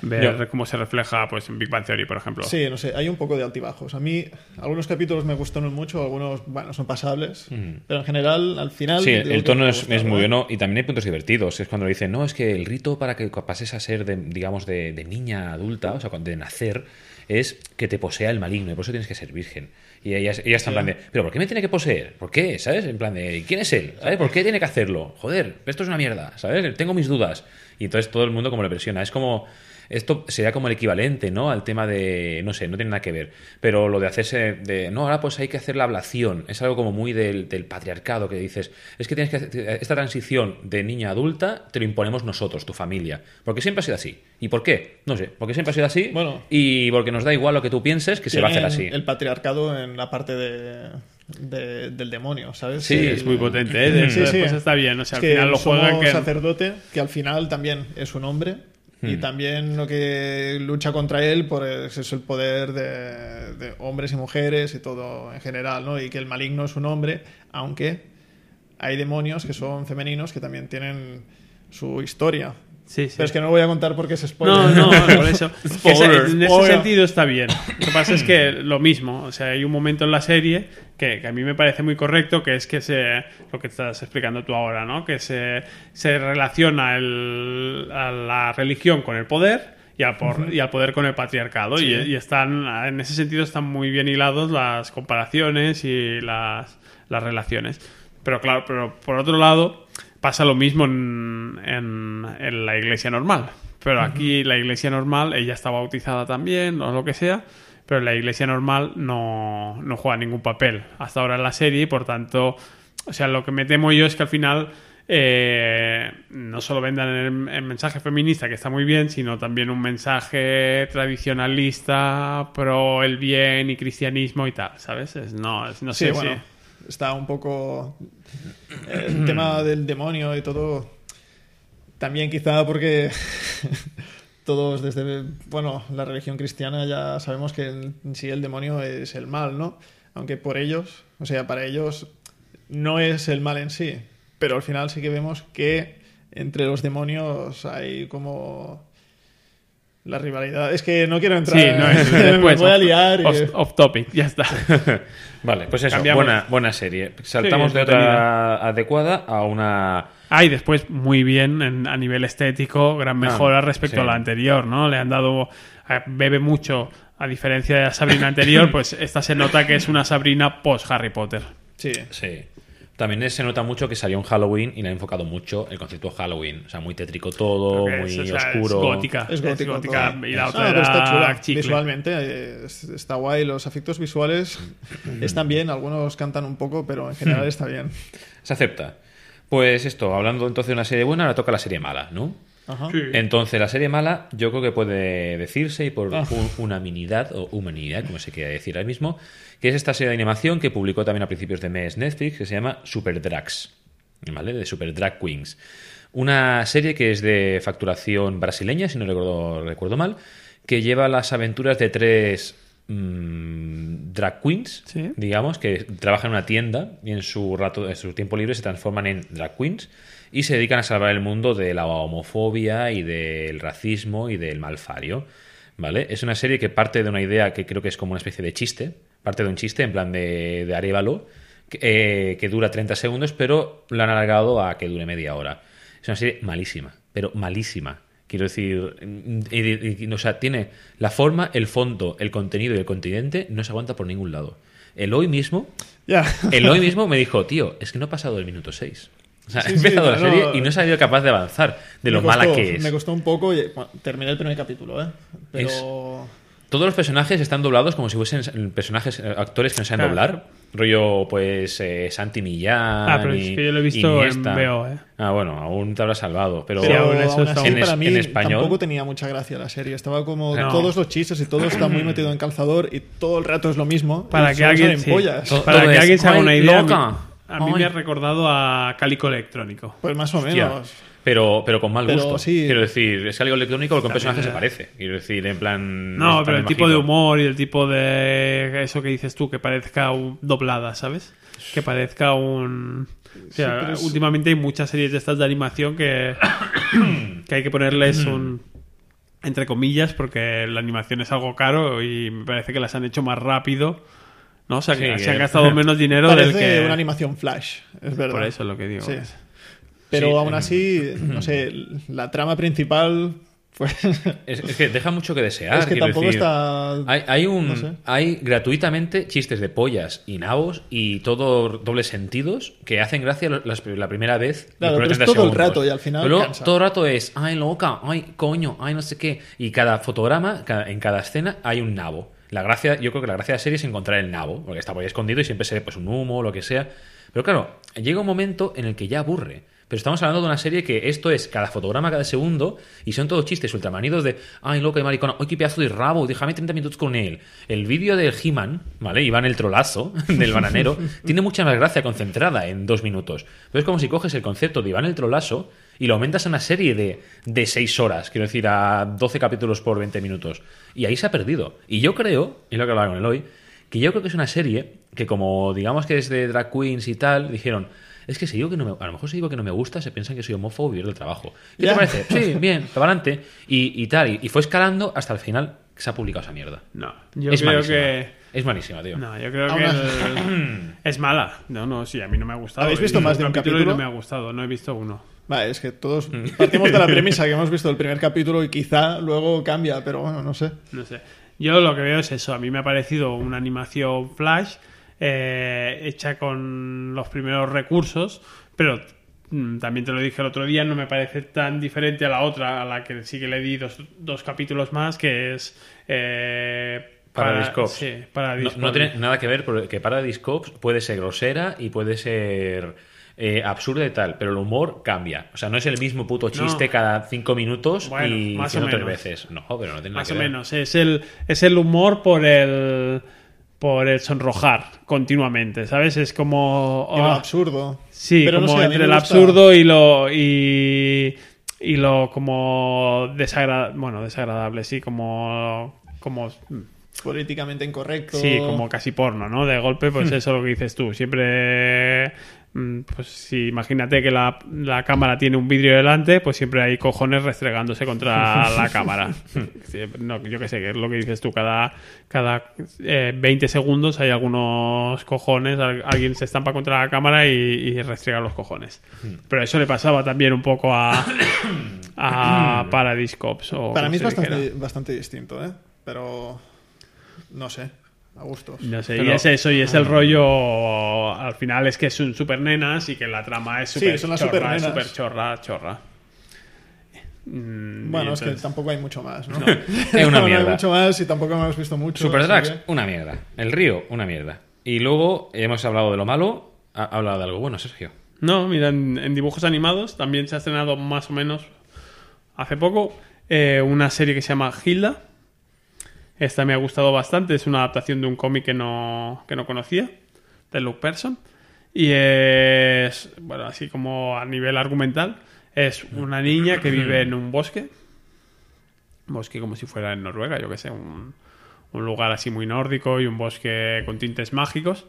ver cómo se refleja pues en Big Bang Theory, por ejemplo. Sí, no sé, hay un poco de altibajos. A mí algunos capítulos me gustaron mucho, algunos, bueno, son pasables, pero en general, al final... Sí, el tono es, gusta, es muy bueno y también hay puntos divertidos. Es cuando le dicen, no, es que el rito para que pases a ser, de, digamos, de, de niña adulta, o sea, cuando- de nacer, es que te posea el maligno y por eso tienes que ser virgen. Y ella, ella está en plan de, ¿pero por qué me tiene que poseer? ¿Por qué? ¿Sabes? En plan de, ¿quién es él? ¿Sabes? ¿Por qué tiene que hacerlo? Joder, esto es una mierda, ¿sabes? Tengo mis dudas. Y entonces todo el mundo como le presiona. Es como, esto sería como el equivalente, ¿no? Al tema de, no sé, no tiene nada que ver. Pero lo de hacerse, de, no, ahora pues hay que hacer la ablación. Es algo como muy del, del patriarcado que dices, es que tienes que hacer, esta transición de niña a adulta te lo imponemos nosotros, tu familia. Porque siempre ha sido así. ¿Y por qué? No sé, porque siempre ha sido así. Bueno. y porque nos da igual lo que tú pienses, que se va a hacer así. El patriarcado en la parte de, de- del demonio, ¿sabes? Sí, El- Es muy potente, ¿eh? De- Sí, sí. Después está bien, o sea, al que final lo juegan que... sacerdote, que al final también es un hombre, Hmm. y también lo que lucha contra él pues, es el poder de, de hombres y mujeres y todo en general, ¿no? Y que el maligno es un hombre, aunque hay demonios que son femeninos que también tienen su historia. Sí, sí. Pero es que no lo voy a contar porque es spoiler. No, no, por eso. Spoiler, en ese sentido está bien. Lo que pasa es que lo mismo, o sea, hay un momento en la serie que, que a mí me parece muy correcto, que es que se, lo que estás explicando tú ahora, ¿no? Que se, se relaciona el- a la religión con el poder y al, por- y al poder con el patriarcado. Y, y están, en ese sentido, están muy bien hilados las comparaciones y las, las relaciones. Pero claro, pero por otro lado, pasa lo mismo en, en- en la iglesia normal. Pero aquí la iglesia normal, ella está bautizada también, o lo que sea, pero la iglesia normal no, no juega ningún papel hasta ahora en la serie y por tanto, o sea, lo que me temo yo es que al final eh, no solo vendan el, el mensaje feminista, que está muy bien, sino también un mensaje tradicionalista, pro el bien y cristianismo y tal, ¿sabes? Es- no, es- no Sí, sé bueno. Está un poco eh, el tema del demonio y todo. También quizá porque todos desde, bueno, la religión cristiana ya sabemos que en sí el demonio es el mal, ¿no? Aunque por ellos, o sea, para ellos no es el mal en sí, pero al final sí que vemos que entre los demonios hay como la rivalidad. Es que no quiero entrar, Sí, no es me voy a liar. y- Off, off topic, ya está. Vale, pues eso, Cambiamos. buena, buena serie. Saltamos Sí, de otra adecuada a una... Ah, y después muy bien en- a nivel estético, gran mejora respecto sí. a la anterior, ¿no? Le han dado. bebe mucho, a diferencia de la Sabrina anterior, pues esta se nota que es una Sabrina post Harry Potter. Sí. Sí. También se nota mucho que salió en Halloween y le ha enfocado mucho el concepto de Halloween. O sea, muy tétrico todo, muy es, o sea, oscuro. Es gótica. Es gótico. gótica, todo. y la Ah, otra pero está chula. chicle. Visualmente eh, es- está guay. Los efectos visuales están bien. Algunos cantan un poco, pero en general está bien. Se acepta. Pues esto, hablando entonces de una serie buena, ahora toca la serie mala, ¿no? Ajá. Sí. Entonces, la serie mala, yo creo que puede decirse, y por Ah. un- unaminidad o humanidad, como se quiera decir ahora mismo, que es esta serie de animación que publicó también a principios de mes Netflix, que se llama Super Drags, ¿vale? De Super Drag Queens. Una serie que es de facturación brasileña, si no recuerdo, recuerdo mal, que lleva las aventuras de tres mm, drag queens, Sí. digamos, que trabajan en una tienda y en su rato, en su tiempo libre se transforman en drag queens y se dedican a salvar el mundo de la homofobia y del racismo y del malfario. ¿Vale? Es una serie que parte de una idea que creo que es como una especie de chiste, parte de un chiste en plan de, de Arévalo, que, eh, que dura 30 segundos, pero lo han alargado a que dure media hora. Es una serie malísima, pero malísima. Quiero decir, y- y- y- o sea, tiene la forma, el fondo, el contenido y el continente, no se aguanta por ningún lado. El hoy mismo, el hoy mismo me dijo, tío, es que no ha pasado el minuto 6. O sea, Sí, he empezado sí, la no, serie y no he sido capaz de avanzar de lo Me mala costó- que es. Me costó un poco y bueno, terminé el primer capítulo, ¿eh? Pero. Todos los personajes están doblados como si fuesen personajes, eh, actores que no saben Claro. doblar. Rollo, pues, eh, Santi Millán. Ah, pero es y- que yo lo he visto en. VO, ¿eh? Ah, bueno, aún te habrás salvado. Pero, Sí, Pero aún eso aún está- así, En es- para mí en español- tampoco tenía mucha gracia la serie. Estaba como No. todos los chistes y todo está muy metido en calzador y todo el rato es lo mismo. Para que alguien, sí. para todo que es, alguien se haga "Ay, una idea, loca". A mí, Ay. me ha recordado a Cálico Electrónico. Pues más o Hostia. menos. Pero, pero con mal Pero gusto. sí. Quiero decir, es algo electrónico porque un personaje se parece. Quiero decir, en plan. No, pero el tipo de humor y el tipo de eso que dices tú, que parezca un- doblada, ¿sabes? Que parezca un... o sea, es- Últimamente hay muchas series de estas de animación que, que hay que ponerles un... Entre comillas, porque la animación es algo caro y me parece que las han hecho más rápido. ¿No? O sea, que Sí, se han gastado menos dinero Parece del que... una animación flash, es verdad. Por eso es lo que digo. Sí. Pero Sí. aún así, no sé, la trama principal, pues. Es, es que deja mucho que desear. es que tampoco decir. está. Hay, hay un, No sé. hay gratuitamente chistes de pollas y nabos y todo dobles sentidos que hacen gracia la primera vez. Claro, pero es 30 todo el rato y al final Pero luego cansa. todo el rato es, ay loca, ay coño, ay no sé qué. Y cada fotograma, cada- en cada escena hay un nabo. La gracia, yo creo que la gracia de la serie es encontrar el nabo, porque está por ahí escondido y siempre se ve pues un humo o lo que sea. Pero claro, llega un momento en el que ya aburre. Pero estamos hablando de una serie que esto es cada fotograma cada segundo y son todos chistes ultramanidos de ay loca y maricona, ay qué pedazo de rabo, déjame 30 minutos con él. El vídeo del He-Man, ¿vale? Iván el trolazo del bananero, tiene mucha más gracia concentrada en dos minutos. Pero es como si coges el concepto de Iván el trolazo y lo aumentas a una serie de, de 6 horas, quiero decir, a 12 capítulos por 20 minutos. Y ahí se ha perdido. Y yo creo, y lo que hablaba con el hoy, que yo creo que es una serie que como digamos que es de drag queens y tal, dijeron, es que si digo que no me, a lo mejor si digo que no me gusta, se piensan que soy homófobo y vivir del trabajo. ¿Qué Ya. te parece? Sí, bien, para adelante. Y, y tal, y, y fue escalando hasta el final que se ha publicado esa mierda. No, yo es creo malísima. que... Es malísima, tío. No, yo creo que el- es mala. No, no, sí, a mí no me ha gustado. ¿Habéis visto más de un y capítulo? no me ha gustado, no he visto uno. Vale, es que todos partimos de la premisa que hemos visto el primer capítulo y quizá luego cambia, pero bueno, no sé. No sé. Yo lo que veo es eso. A mí me ha parecido una animación flash eh, hecha con los primeros recursos, pero mm, también te lo dije el otro día, no me parece tan diferente a la otra, a la que sí que le di dos, dos capítulos más, que es... Eh, Cops. Sí, Paradise No, no tiene nada que ver porque Paradise Cops puede ser grosera y puede ser eh, absurda y tal, pero el humor cambia. O sea, no es el mismo puto chiste No. cada cinco minutos Bueno, y más o tres veces. No, pero no tiene nada Más que o ver. menos. Es el, es el humor por el por el sonrojar continuamente, ¿sabes? Es como... Ah, absurdo. Sí, Pero no como sé, entre el absurdo y lo y, y lo como desagradable, bueno, desagradable, sí, como como Políticamente incorrecto. sí, como casi porno, ¿no? De golpe, pues eso es lo que dices tú. Siempre mm, pues si imagínate que la, la cámara tiene un vidrio delante, pues siempre hay cojones restregándose contra la cámara. No, yo qué sé, que es lo que dices tú, cada, cada eh, 20 segundos hay algunos cojones, al- alguien se estampa contra la cámara y, y restriega los cojones. Pero eso le pasaba también un poco a, a Paradise Cops. o Para mí es bastante, bastante distinto, ¿eh? Pero no sé, a gustos. No sé, Pero- y es eso, y es el rollo. Al final es que son super nenas y que la trama es Sí, super son las chorra, super chorra, chorra. Mm, Bueno, es que tampoco hay mucho más, ¿no? Es una No hay mierda. mucho más y tampoco hemos visto mucho. Super que- una mierda. El río, una mierda. Y luego hemos hablado de lo malo, ha ha hablado de algo bueno, Sergio. No, mira, en, en dibujos animados también se ha estrenado más o menos hace poco eh, una serie que se llama Hilda. Esta me ha gustado bastante, es una adaptación de un cómic que no, que no conocía, de Luke Person. Y es, bueno, así como a nivel argumental, es una niña que vive en un bosque, bosque como si fuera en Noruega, yo que sé, un, un lugar así muy nórdico y un bosque con tintes mágicos.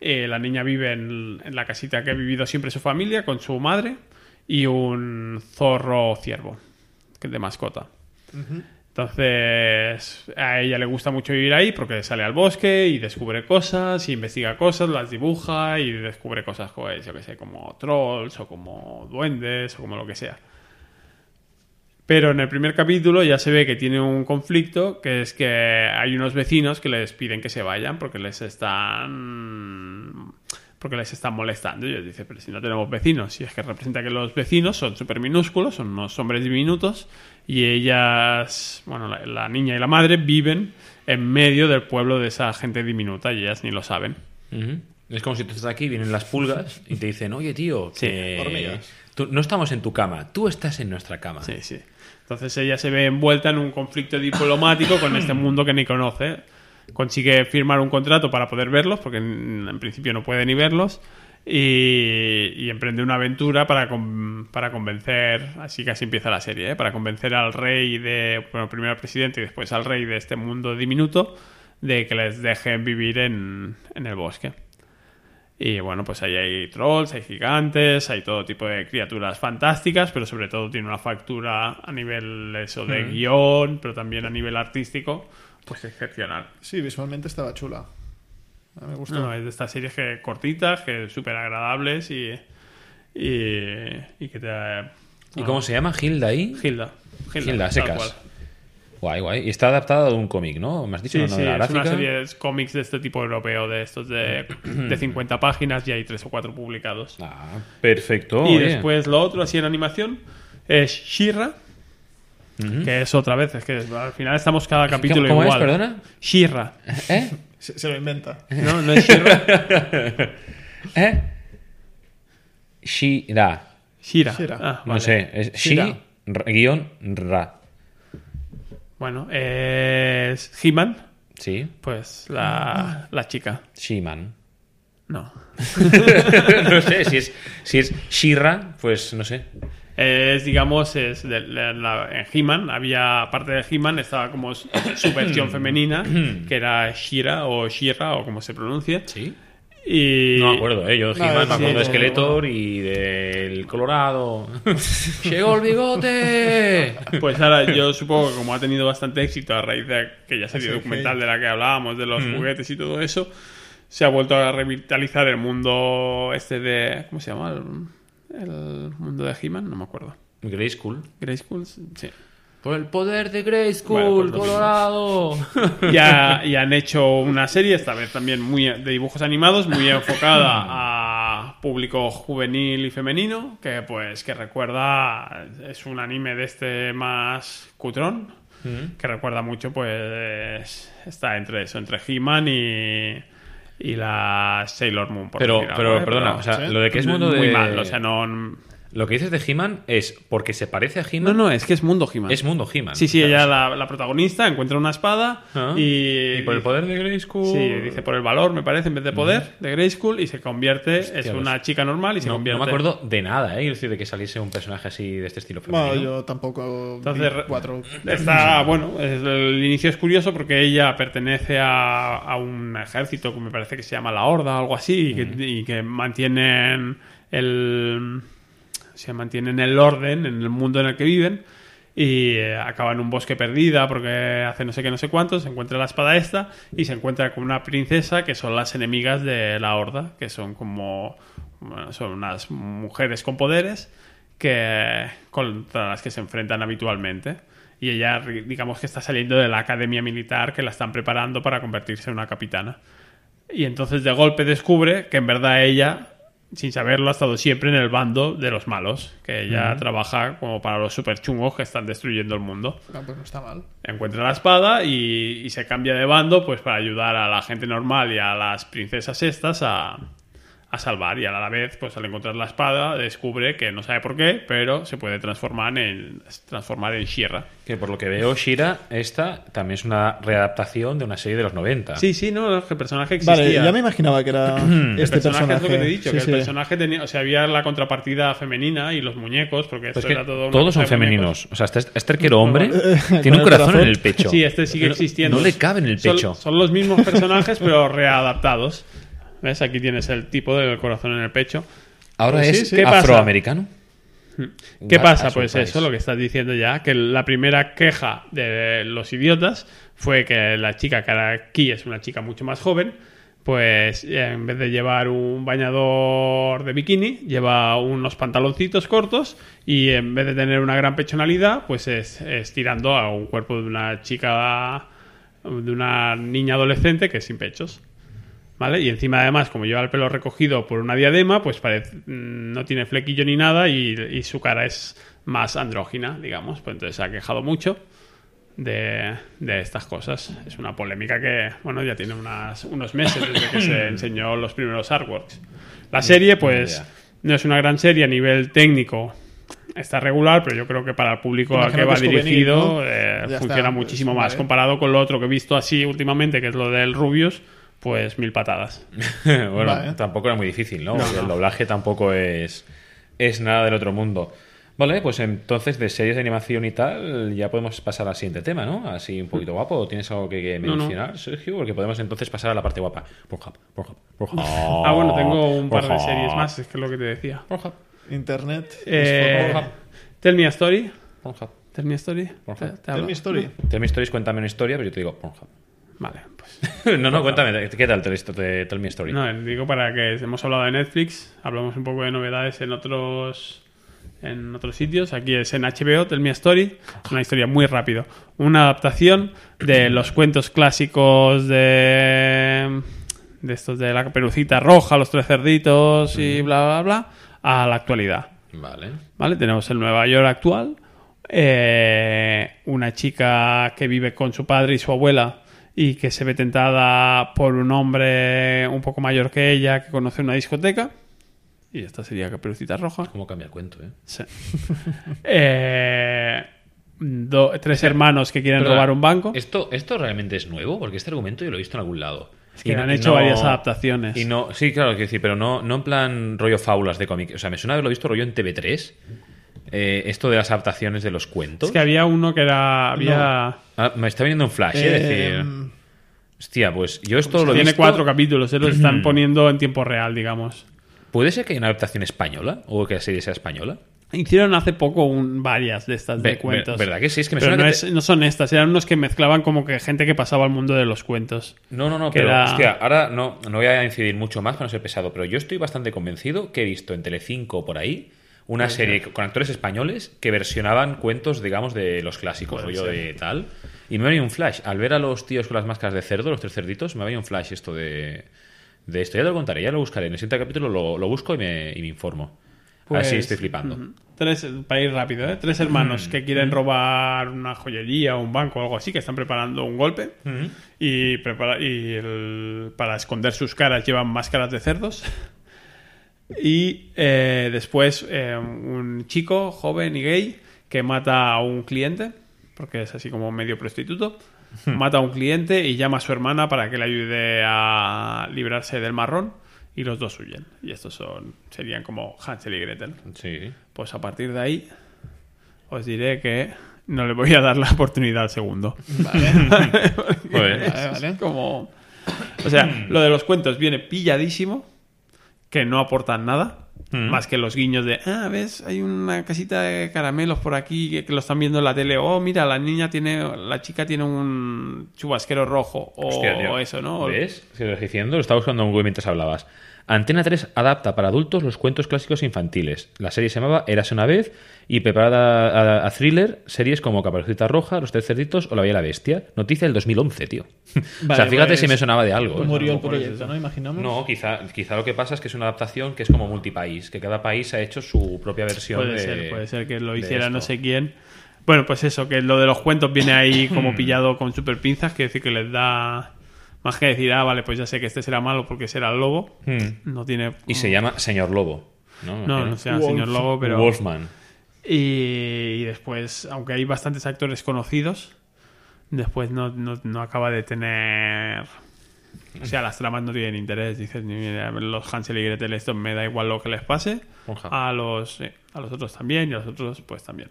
Eh, la niña vive en, la casita que ha vivido siempre su familia con su madre y un zorro ciervo que es de mascota. Entonces, a ella le gusta mucho vivir ahí porque sale al bosque y descubre cosas, y investiga cosas, las dibuja y descubre cosas, pues, yo que sé, como trolls o como duendes o como lo que sea. Pero en el primer capítulo ya se ve que tiene un conflicto, que es que hay unos vecinos que les piden que se vayan porque les están porque les están molestando. Y ellos dicen, pero si no tenemos vecinos, y es que representa que los vecinos son súper minúsculos, son unos hombres diminutos, y ellas, bueno, la, la niña y la madre viven en medio del pueblo de esa gente diminuta y ellas ni lo saben. Ujú. Es como si tú estás aquí, vienen las pulgas y te dicen, oye tío, Sí, que hormigas. tú- no estamos en tu cama, tú estás en nuestra cama. Sí, sí. Entonces ella se ve envuelta en un conflicto diplomático con este mundo que ni conoce. Consigue firmar un contrato para poder verlos, porque en, en principio no puede ni verlos. Y, y emprende una aventura para, con- para convencer, así casi empieza la serie, ¿eh? para convencer al rey de, bueno, primero al presidente y después al rey de este mundo diminuto de que les dejen vivir en, en el bosque. Y bueno, pues ahí hay trolls, hay gigantes, hay todo tipo de criaturas fantásticas, pero sobre todo tiene una factura a nivel eso de guion, pero también a nivel artístico, pues excepcional. Sí, visualmente estaba chula. A mí me gustó. No, es de estas series que cortitas, que súper agradables y, y, y que te... ¿Y cómo se llama? ¿Hilda ahí? Hilda. Hilda, tal secas. Guay, guay. Y está adaptada de un cómic, ¿no? Me has dicho Sí, una sí, es una serie de cómics de este tipo europeo, de estos de, de 50 páginas y hay tres o cuatro publicados. Ah, perfecto. y oye. después lo otro, así en animación, es Shira, que es otra vez, es que al final estamos cada capítulo ¿Cómo es, igual. perdona? Shira. ¿Eh? Se, se lo inventa. No, no es Shira. ¿Eh? Shira. Shira. Shira. Ah, No sé. Es Shira. Shi ra- guion Ra. Bueno, es He-Man, Sí. pues la, la chica. She-Man. No. no sé, si es, si es Shira, pues no sé. Es, digamos, es de- de la- en He-Man había, aparte de He-Man, estaba como su versión femenina, que era Shira o Shira o como se pronuncia. Sí. Y, No me acuerdo, ¿eh? Yo de He-Man sí, me acuerdo de Skeletor y del Colorado. ¡Llegó el bigote! Pues ahora yo supongo que como ha tenido bastante éxito a raíz de aquella serie Sí, documental de la que hablábamos, de los juguetes y todo eso, se ha vuelto a revitalizar el mundo este de... ¿Cómo se llama? El, mundo de He-Man, no me acuerdo. Grey School. Grayskull, sí. Por el poder de Grey School, Bueno. Colorado. Ya, y han hecho una serie, esta vez también muy de dibujos animados, muy enfocada a público juvenil y femenino, que pues que recuerda, es un anime de este más cutrón, que recuerda mucho pues está entre eso, entre He-Man y, y la Sailor Moon. Por Pero, decir algo, pero ¿eh? perdona, o sea, lo de que es mundo de. muy mal, o sea, no... Lo que dices de He-Man es porque se parece a No, He-Man. no, es que es mundo He-Man. Es mundo He-Man. Sí, sí, Claro. ella, la, la protagonista, encuentra una espada Ah. y... Y por el poder de Grey School. Sí, dice por el valor, me parece, en vez de poder, de Grayskull, y se convierte, es pues- una chica normal y se No, no convierte... me acuerdo de nada, ¿eh? Quiero decir, de que saliese un personaje así de este estilo femenino. Bueno, yo tampoco. Entonces, cuatro. Está, bueno, es- el inicio es curioso porque ella pertenece a, a un ejército que me parece que se llama la Horda o algo así, y que, y que mantienen el... Se mantienen el orden en el mundo en el que viven y eh, acaba en un bosque perdida porque hace no sé qué, no sé cuánto, se encuentra la espada esta y se encuentra con una princesa que son las enemigas de la Horda, que son como... son unas mujeres con poderes que contra las que se enfrentan habitualmente. Y ella, digamos que está saliendo de la academia militar que la están preparando para convertirse en una capitana. Y entonces de golpe descubre que en verdad ella, sin saberlo, ha estado siempre en el bando de los malos. Que ella trabaja como para los super chungos que están destruyendo el mundo. Ah, pues no está mal. Encuentra la espada y, y se cambia de bando pues para ayudar a la gente normal y a las princesas estas a a salvar y a la vez, pues al encontrar la espada, descubre que no sabe por qué, pero se puede transformar en, transformar en Shira. Que por lo que veo, Shira, esta también es una readaptación de una serie de los 90. Sí, sí, no, el personaje existía. Vale, ya me imaginaba que era el este personaje, personaje. es lo que te he dicho, Sí, que sí. el personaje tenía, o sea, había la contrapartida femenina y los muñecos, porque Pues esto que era todo todos son femeninos. O sea, este, este arquero hombre tiene un el corazón, corazón. en el pecho. Sí, este sigue No- existiendo. No le cabe en el Son- pecho. Son, los mismos personajes, pero readaptados. ¿Ves? Aquí tienes el tipo del corazón en el pecho. Ahora Pues es afroamericano. ¿Qué pasa? a Pues surprise. eso, lo que estás diciendo ya, que la primera queja de los idiotas fue que la chica que ahora aquí es una chica mucho más joven, pues eh, en vez de llevar un bañador de bikini, lleva unos pantaloncitos cortos y en vez de tener una gran pechonalidad, pues es, es tirando a un cuerpo de una chica, de una niña adolescente que es sin pechos. ¿Vale? Y encima, además, como lleva el pelo recogido por una diadema, pues parece, mm, no tiene flequillo ni nada y, y su cara es más andrógina, digamos. Pues entonces se ha quejado mucho de, de estas cosas. Es una polémica que, bueno, ya tiene unas- unos meses desde que se enseñó los primeros artworks. La serie, pues, no es una gran serie a nivel técnico. Está regular, pero yo creo que para el público al Imagino que que va juvenil, dirigido ¿no? eh, funciona está, muchísimo más. Comparado con lo otro que he visto así últimamente, que es lo del Rubius, pues mil patadas. bueno, Vale. tampoco era muy difícil, ¿no? No, Porque no. El doblaje tampoco es, es nada del otro mundo. Vale, pues entonces de series de animación y tal, ya podemos pasar al siguiente tema, ¿no? Así un poquito guapo. ¿Tienes algo que, que No, no. mencionar, Sergio? Porque podemos entonces pasar a la parte guapa. Pornhub, Pornhub, Pornhub. Ah, bueno, tengo un par de series más, es que es lo que te decía. Pornhub, Internet. Eh, Tell me a story. Pornhub. Tell me a story. Pornhub. ¿Te- te Tell me story. Tell me stories, cuéntame una historia, pero yo te digo Pornhub. Vale, pues. no, no, cuéntame, ¿qué tal te, te, tell me story? No, digo para que hemos hablado de Netflix, hablamos un poco de novedades en otros en otros sitios. Aquí es en HBO, Tell Me Story. Una historia muy rápido. Una adaptación de los cuentos clásicos de de estos de la perucita roja, los tres cerditos y bla bla bla a la actualidad. Vale. ¿Vale? Tenemos el Nueva York actual. eh, una chica que vive con su padre y su abuela y que se ve tentada por un hombre un poco mayor que ella que conoce una discoteca. Y esta sería Caperucita Roja. ¿Cómo cambia el cuento, eh? Sí. Eh, do- tres hermanos que quieren robar un banco. ¿Esto, ¿Esto realmente es nuevo? Porque este argumento yo lo he visto en algún lado. que Y han hecho varias adaptaciones. Y no, sí, claro, que decir, pero no, no en plan rollo fábulas de cómic. O sea, me suena haberlo visto rollo en TV3. Eh, esto de las adaptaciones de los cuentos. Es que había uno que era. Había. Ah, me está viniendo un flash, eh, Eh, decir. Hostia, pues yo esto lo Tiene visto. cuatro capítulos, se los están poniendo en tiempo real, digamos. ¿Puede ser que haya una adaptación española? ¿O que la serie sea española? Hicieron hace poco un, varias de estas de Ve- cuentos. ve- ¿Verdad que sí? Es que me pero suena no, que te- es- no son estas, eran unos que mezclaban como que gente que pasaba al mundo de los cuentos. No, no, no, pero era- hostia, ahora no, no voy a incidir mucho más para no ser pesado, pero yo estoy bastante convencido que he visto en Telecinco por ahí una serie con actores españoles que versionaban cuentos, digamos, de los clásicos, rollo de tal. Y me venido un flash. Al ver a los tíos con las máscaras de cerdo, los tres cerditos, me venido un flash esto de, de esto. Ya te lo contaré, ya lo buscaré. En el siguiente capítulo lo, lo busco y me, y me informo. Pues, si estoy flipando. Tres, para ir rápido, ¿eh? Tres hermanos que quieren robar una joyería o un banco o algo así, que están preparando un golpe. Y, prepara- y el- para esconder sus caras llevan máscaras de cerdos. Y eh, después eh, un chico joven y gay que mata a un cliente, porque es así como medio prostituto, mata a un cliente y llama a su hermana para que le ayude a librarse del marrón y los dos huyen. Y estos son serían como Hansel y Gretel. Sí. Pues a partir de ahí os diré que no le voy a dar la oportunidad al segundo. Vale, vale. Es como... O sea, lo de los cuentos viene pilladísimo, que no aportan nada, Mm. más que los guiños de, ah, ves, hay una casita de caramelos por aquí que, que lo están viendo en la tele, oh, mira, la niña tiene, la chica tiene un chubasquero rojo, o, Hostia, tío. o eso, ¿no? ¿Ves? Si lo estás diciendo, lo estaba buscando en Google mientras hablabas. Antena 3 adapta para adultos los cuentos clásicos infantiles. La serie se llamaba Érase una vez y preparada a, a thriller series como Caperucita Roja, Los Tres Cerditos o La Bella y la Bestia. Noticia del 2011, tío. o sea, fíjate pues, si me sonaba de algo. Murió el proyecto. ¿no? Imaginamos. No, quizá, quizá lo que pasa es que es una adaptación que es como multipaís, que cada país ha hecho su propia versión Puede de- ser, puede ser que lo hiciera no sé quién. Bueno, pues eso, que lo de los cuentos viene ahí como pillado con super pinzas, que decir que les da Más que decir, ah, vale, pues ya sé que este será malo porque será el lobo. Hmm. No tiene. Y se llama Señor Lobo. No, No, no se llama señor lobo, pero. Wolfman. Y, y después, aunque hay bastantes actores conocidos, después no, no, no acaba de tener. O sea, las tramas no tienen interés. Dices, ni mira, los Hansel y Gretel, esto me da igual lo que les pase. Pornhub. A los, sí, a los otros también, y a los otros, pues también.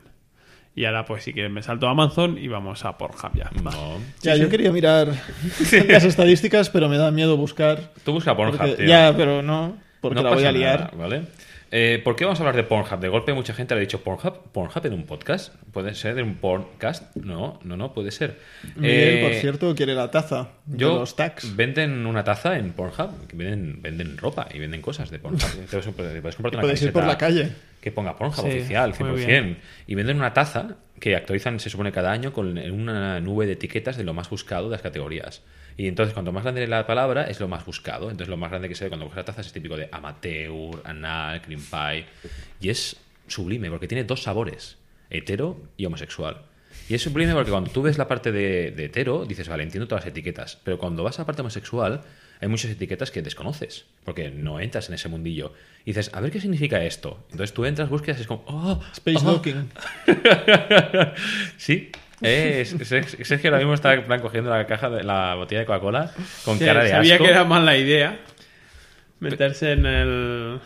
Y ahora, pues si quieren, me salto a Amazon y vamos a Pornhub ya. Ya, yo quería mirar las estadísticas, pero me da miedo buscar. Tú busca Pornhub, porque- tío. ya, pero no, porque no la voy a liar. nada, ¿vale? Eh, ¿Por qué vamos a hablar de Pornhub? De golpe mucha gente le ha dicho Pornhub. ¿Pornhub en un podcast? ¿Puede ser de un podcast? No, no, no, puede ser. Miguel, por Eh, cierto, quiere la taza de Yo los tags. venden una taza en Pornhub, venden, venden ropa y venden cosas de Pornhub. Te puedes, puedes comprarte una Puedes ir por la calle. que ponga Pornhub Sí, oficial, muy 100%. bien. Y venden una taza que actualizan, se supone, cada año con una nube de etiquetas de lo más buscado de las categorías. Y entonces, cuanto más grande la palabra, es lo más buscado. Entonces, lo más grande que se ve cuando buscas la taza es típico de amateur, anal, cream pie. Y es sublime, porque tiene dos sabores, hetero y homosexual. Y es sublime porque cuando tú ves la parte de, de hetero, dices, vale, entiendo todas las etiquetas. Pero cuando vas a la parte homosexual, hay muchas etiquetas que desconoces, porque no entras en ese mundillo. Y dices, a ver qué significa esto. Entonces tú entras, buscas es como, oh, Space oh. Sí. Eh, Sergio ahora mismo está en plan, cogiendo la caja de la botella de Coca-Cola con Sí, cara de sabía asco. que era mala idea meterse en el.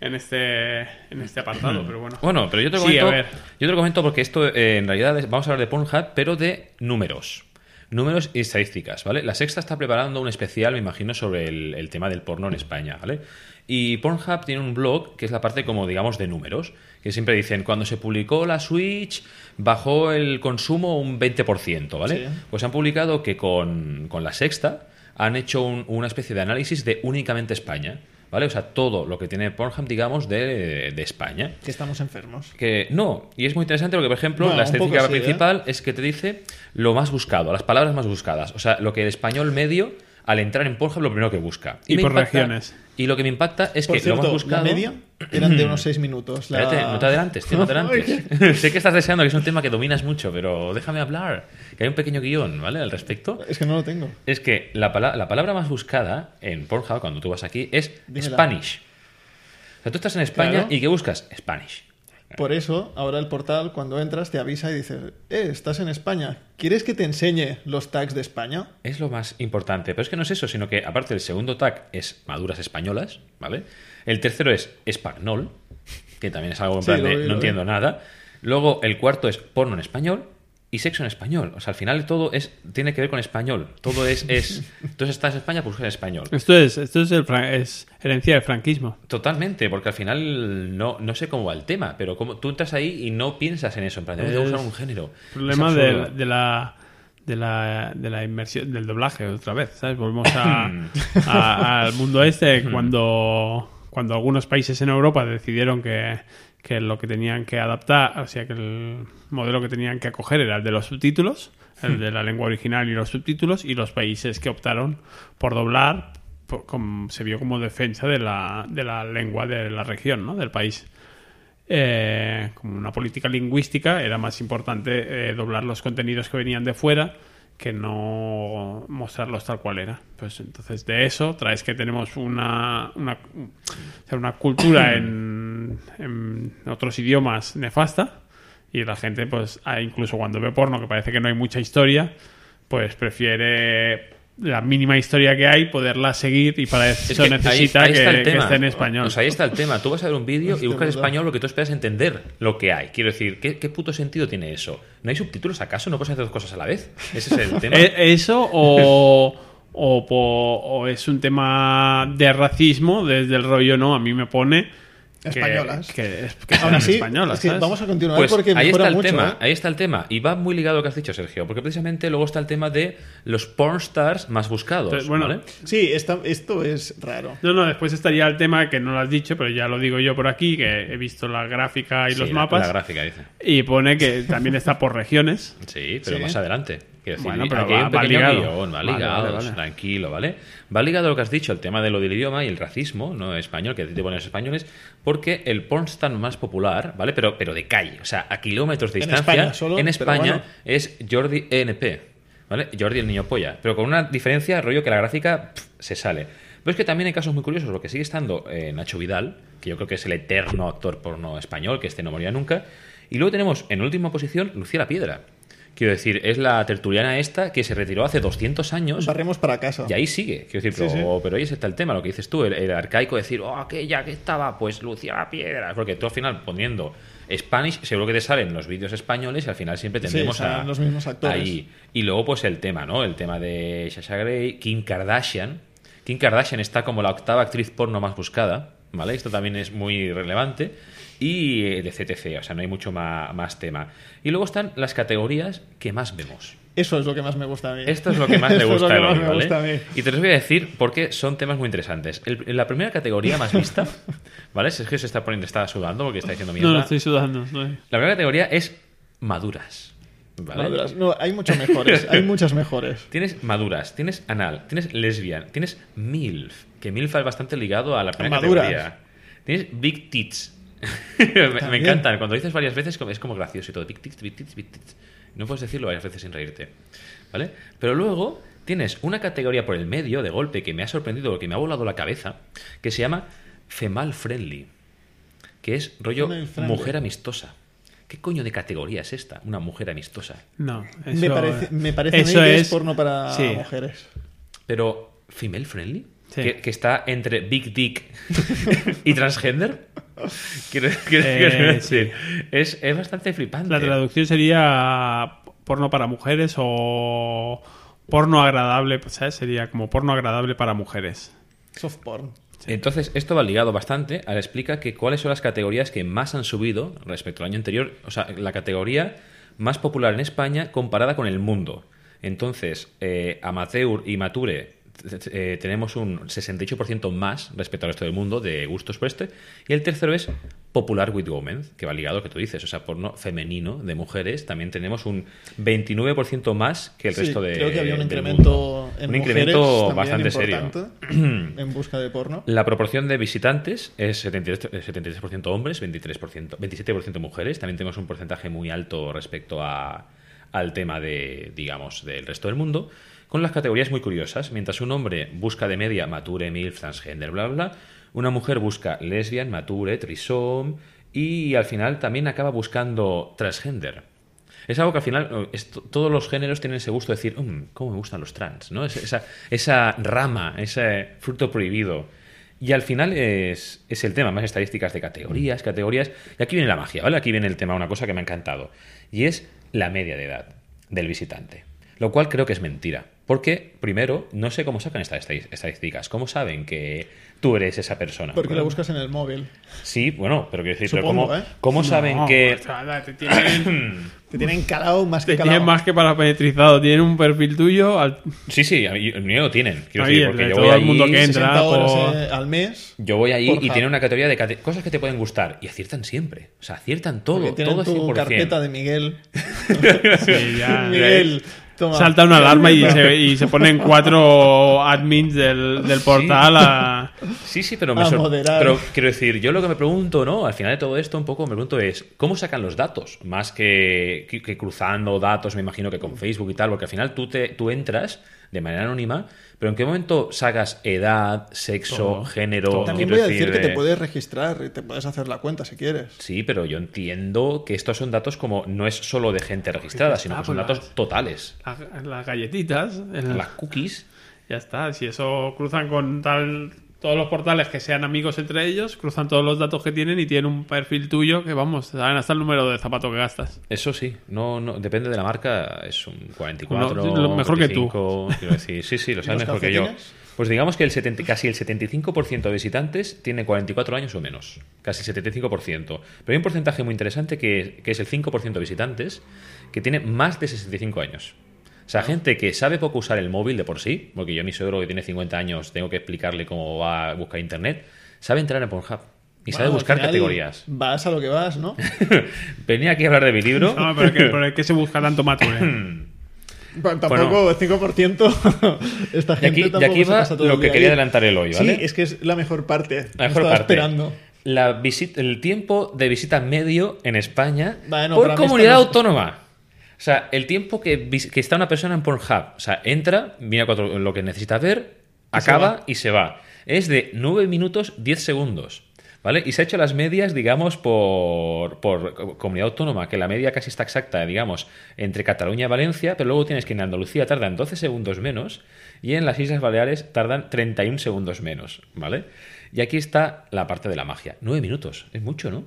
En este, en este apartado, pero bueno. Bueno, pero yo te lo comento, yo te lo comento porque esto eh, en realidad es- vamos a hablar de Pornhub, pero de números. Números y estadísticas, ¿vale? La Sexta está preparando un especial, me imagino, sobre el, el tema del porno en España, ¿vale? Y Pornhub tiene un blog que es la parte como, digamos, de números, que siempre dicen, cuando se publicó la Switch, bajó el consumo un 20%, ¿vale? Sí. Pues han publicado que con, con la Sexta han hecho un- una especie de análisis de únicamente España, ¿vale? O sea, todo lo que tiene Pornhub, digamos, de, de España. Que estamos enfermos. Que no, y es muy interesante porque, por ejemplo, la sí, ¿eh? principal es que te dice lo más buscado, las palabras más buscadas. O sea, lo que el español medio, al entrar en Pornhub, lo primero que busca. Y por impacta- regiones. Y lo que me impacta es Por que lo más cierto, buscado. la media eran de unos 6 minutos. La... Espérate, no te adelantes, tío, no te adelantes. sé que estás deseando que es un tema que dominas mucho, pero déjame hablar. Que hay un pequeño guion, ¿vale? Al respecto. Es que no lo tengo. Es que la, pala- la palabra más buscada en Pornhub, cuando tú vas aquí, es Dímela. Spanish. O sea, tú estás en España Claro. y ¿qué buscas? Spanish. Por eso, ahora el portal, cuando entras, te avisa y dices, eh, estás en España. ¿Quieres que te enseñe los tags de España? Es lo más importante. Pero es que no es eso, sino que aparte el segundo tag es maduras españolas, ¿vale? El tercero es español, que también es algo en Sí, plan de vi, no vi. entiendo nada. Luego el cuarto es porno en español y sexo en español. O sea, al final todo es tiene que ver con español. Todo es... es entonces estás en España, pues buscas español. Esto es, esto es, el, es herencia del franquismo. Totalmente, porque al final no, no sé cómo va el tema, pero como tú entras ahí y no piensas en eso, en plan, Es usar un género. problema de, la de la, de la inmersión del doblaje otra vez ¿sabes? volvemos a- a- al mundo este cuando cuando algunos países en Europa decidieron que, que lo que tenían que adaptar o sea que el modelo que tenían que acoger era el de los subtítulos el de la lengua original y los subtítulos y los países que optaron por doblar por- como- se vio como defensa de la, de la lengua de la región ¿no? del país eh, como una política lingüística era más importante eh, doblar los contenidos que venían de fuera que no mostrarlos tal cual era. Pues entonces de eso traes que tenemos una, una, o sea, una cultura en, en otros idiomas nefasta y la gente pues ah, incluso cuando ve porno que parece que no hay mucha historia pues prefiere la mínima historia que hay poderla seguir y para Es eso que ahí- necesita ahí que, que esté en español. Sea, ahí está el tema. Tú vas a ver un vídeo y buscas español porque tú esperas entender lo que hay. Quiero decir, ¿qué, qué puto sentido tiene eso? ¿No hay subtítulos acaso? ¿No puedes hacer dos cosas a la vez? Ese es el tema. Eh, ¿Eso o, o, po- o es un tema de racismo desde el rollo, no? A mí me pone que, Españolas. que, es- que Aún sean así, españolas. es que ¿sabes? vamos a continuar Pues porque ahí está el mucho, tema, ¿eh? ahí está el tema. Y va muy ligado a lo que has dicho, Sergio, porque precisamente luego está el tema de los pornstars más buscados. Entonces, bueno, ¿vale? Sí, esta- esto es raro. No, no, después estaría el tema que no lo has dicho, pero ya lo digo yo por aquí, que he visto la gráfica y Sí, los la- mapas. La gráfica dice. y pone que también está por regiones. Sí, pero Sí. más adelante. Quiero decir, Bueno, pero aquí hay va- un va pequeño ligado. guion, va ligado, vale, vale. tranquilo, ¿vale? Va ligado a lo que has dicho, el tema de lo del idioma y el racismo, no español, que te ponen los españoles, porque el pornstar más popular, ¿vale? Pero, pero de calle, o sea, a kilómetros de En distancia, España solo, en España bueno. es Jordi ENP. ¿Vale? Jordi el niño polla. Pero con una diferencia, rollo que la gráfica pff, se sale. Pero es que también hay casos muy curiosos, porque sigue estando eh, Nacho Vidal, que yo creo que es el eterno actor porno español, que este no moría nunca. Y luego tenemos en última posición Lucía la Piedra. Quiero decir, es la tertuliana esta que se retiró hace 200 años Barremos para casa. y ahí sigue. Quiero decir, pero, Sí, sí. pero ahí está el tema, lo que dices tú, el, el arcaico de decir, oh, aquella que estaba, pues Lucía la Piedra. Porque tú al final poniendo Spanish, seguro que te salen los vídeos españoles y al final siempre tendremos salen a, los mismos actores. ahí. Y luego, pues el tema, ¿no? El tema de Sasha Grey, Kim Kardashian. Kim Kardashian está como la octava actriz porno más buscada, ¿vale? Esto también es muy relevante. Y eh, de CTC, o sea, no hay mucho más tema. Y luego están las categorías que más vemos. Eso es lo que más me gusta a mí. Esto es lo que más le Eso es lo gusta que más me ¿vale? gusta a mí. Y te los voy a decir porque son temas muy interesantes. El- la primera categoría más vista, ¿vale? Es que se está poniendo, está sudando porque está diciendo mierda. No, no estoy sudando. no. La primera categoría es maduras. ¿Vale? Maduras. No, hay muchas mejores. hay muchas mejores. Tienes maduras, tienes anal, tienes lesbian, tienes MILF, que MILF es bastante ligado a la primera Maduras. categoría. Tienes big tits. me, me encantan. Cuando dices varias veces es como gracioso y todo. Big tits. No puedes decirlo varias veces sin reírte. ¿Vale? Pero luego tienes una categoría por el medio de golpe que me ha sorprendido, que me ha volado la cabeza, que se llama Femal Friendly. Que es rollo mujer amistosa. ¿Qué coño de categoría es esta? Una mujer amistosa. No, eso, me parece, me parece eso que es es porno para sí. mujeres. Pero, ¿female friendly? Sí. Que, que está entre Big Dick y transgender. Quiero, quiero- Eh, quiero decir, es, es bastante flipante. La traducción sería porno para mujeres o porno agradable, pues, ¿sabes? Sería como porno agradable para mujeres. Soft porn. Entonces, esto va ligado bastante. Ahora explica que cuáles son las categorías que más han subido respecto al año anterior. O sea, la categoría más popular en España comparada con el mundo. Entonces, eh, amateur y mature eh, tenemos un 68% más respecto al resto del mundo de gustos por este. Y el tercero es popular with women, que va ligado a lo que tú dices. O sea, porno femenino de mujeres. También tenemos un 29% más que el Sí, resto de. creo que había un incremento en un incremento bastante serio. en busca de porno. La proporción de visitantes es 73%, eh, 73% hombres, 23%, 27% mujeres. También tenemos un porcentaje muy alto respecto a- al tema de, digamos, del resto del mundo. Con las categorías muy curiosas. Mientras un hombre busca de media mature, milf, transgender, bla, bla, una mujer busca lesbian, mature, trisom y al final también acaba buscando transgender. Es algo que al final eh, todos los géneros tienen ese gusto de decir, "Mm, ¿cómo me gustan los trans? ¿no? Es- Esa, esa rama, ese fruto prohibido. Y al final es, es el tema, más estadísticas de categorías, categorías. Y aquí viene la magia, ¿vale? Aquí viene el tema, una cosa que me ha encantado. Y es la media de edad del visitante. Lo cual creo que es mentira. Porque, primero, no sé cómo sacan estas estadísticas. ¿Cómo saben que tú eres esa persona? Porque la buscas en el móvil. Sí, bueno, pero quiero decir, pero Supongo, ¿cómo, ¿eh? cómo saben No, que. te tienen, Te tienen calado más que te calado. tienen más que parametrizado. Tienen un perfil tuyo. al- Sí, sí, a mí- el mío lo tienen. Quiero Ahí, decir, el porque yo todo voy el allí, mundo que entra. 60 horas por- eh, al mes. yo voy allí por y hub. tiene una categoría de cate- cosas que te pueden gustar y aciertan siempre. O sea, aciertan todo, Porque tienen todo es tu 100%. carpeta de Miguel. Sí, ya. Miguel, toma. Salta una alarma y se, y se ponen cuatro admins del, del portal a... Sí, sí, pero me A sor- moderar. Pero quiero decir, yo lo que me pregunto, ¿no? Al final de todo esto, un poco me pregunto es, ¿cómo sacan los datos? Más que, que- que cruzando datos, me imagino que con Facebook y tal, porque al final tú, te, tú entras de manera anónima, pero ¿en qué momento sacas edad, sexo, Todo. género? Todo. También voy a decir que te puedes registrar y te puedes hacer la cuenta si quieres. Sí, pero yo entiendo que estos son datos como no es solo de gente registrada, sino Ah, que son pues datos las- totales. las galletitas. el- Las cookies. Ya está. Si eso cruzan con tal... Todos los portales que sean amigos entre ellos, cruzan todos los datos que tienen y tienen un perfil tuyo que, vamos, saben hasta el número de zapato que gastas. Eso sí, no, no depende de la marca, es un 44, No, lo mejor que tú. 25, quiero decir, sí, sí, lo sabes mejor que yo. Pues digamos que el 70 casi el 75% de visitantes tiene 44 años o menos, casi el 75%. Pero hay un porcentaje muy interesante que, que es el 5% de visitantes que tiene más de 65 años. O sea, gente que sabe poco usar el móvil de por sí, porque yo a mi suegro que tiene 50 años tengo que explicarle cómo va a buscar internet, sabe entrar en Pornhub y sabe Bueno, buscar categorías. Vas a lo que vas, ¿no? Venía aquí a hablar de mi libro. No, pero que se busca tanto mature. Bueno, tampoco 5% esta Y gente aquí, y tampoco aquí se va pasa todo lo el que quería ahí. adelantar el hoy, ¿vale? Sí, es que es la mejor parte. La mejor parte. esperando. La visita, el tiempo de visita medio en España Bueno, por comunidad esto no es- autónoma. O sea, el tiempo que, está una persona en Pornhub, o sea, entra, mira cuatro- lo que necesita ver, Y acaba y se va. Es de 9 minutos 10 segundos. ¿Vale? Y se ha hecho las medias, digamos, por, por co- comunidad autónoma, que la media casi está exacta, digamos, entre Cataluña y Valencia, pero luego tienes que en Andalucía tardan 12 segundos menos y en las Islas Baleares tardan 31 segundos menos, ¿vale? Y aquí está la parte de la magia. 9 minutos, es mucho, ¿no?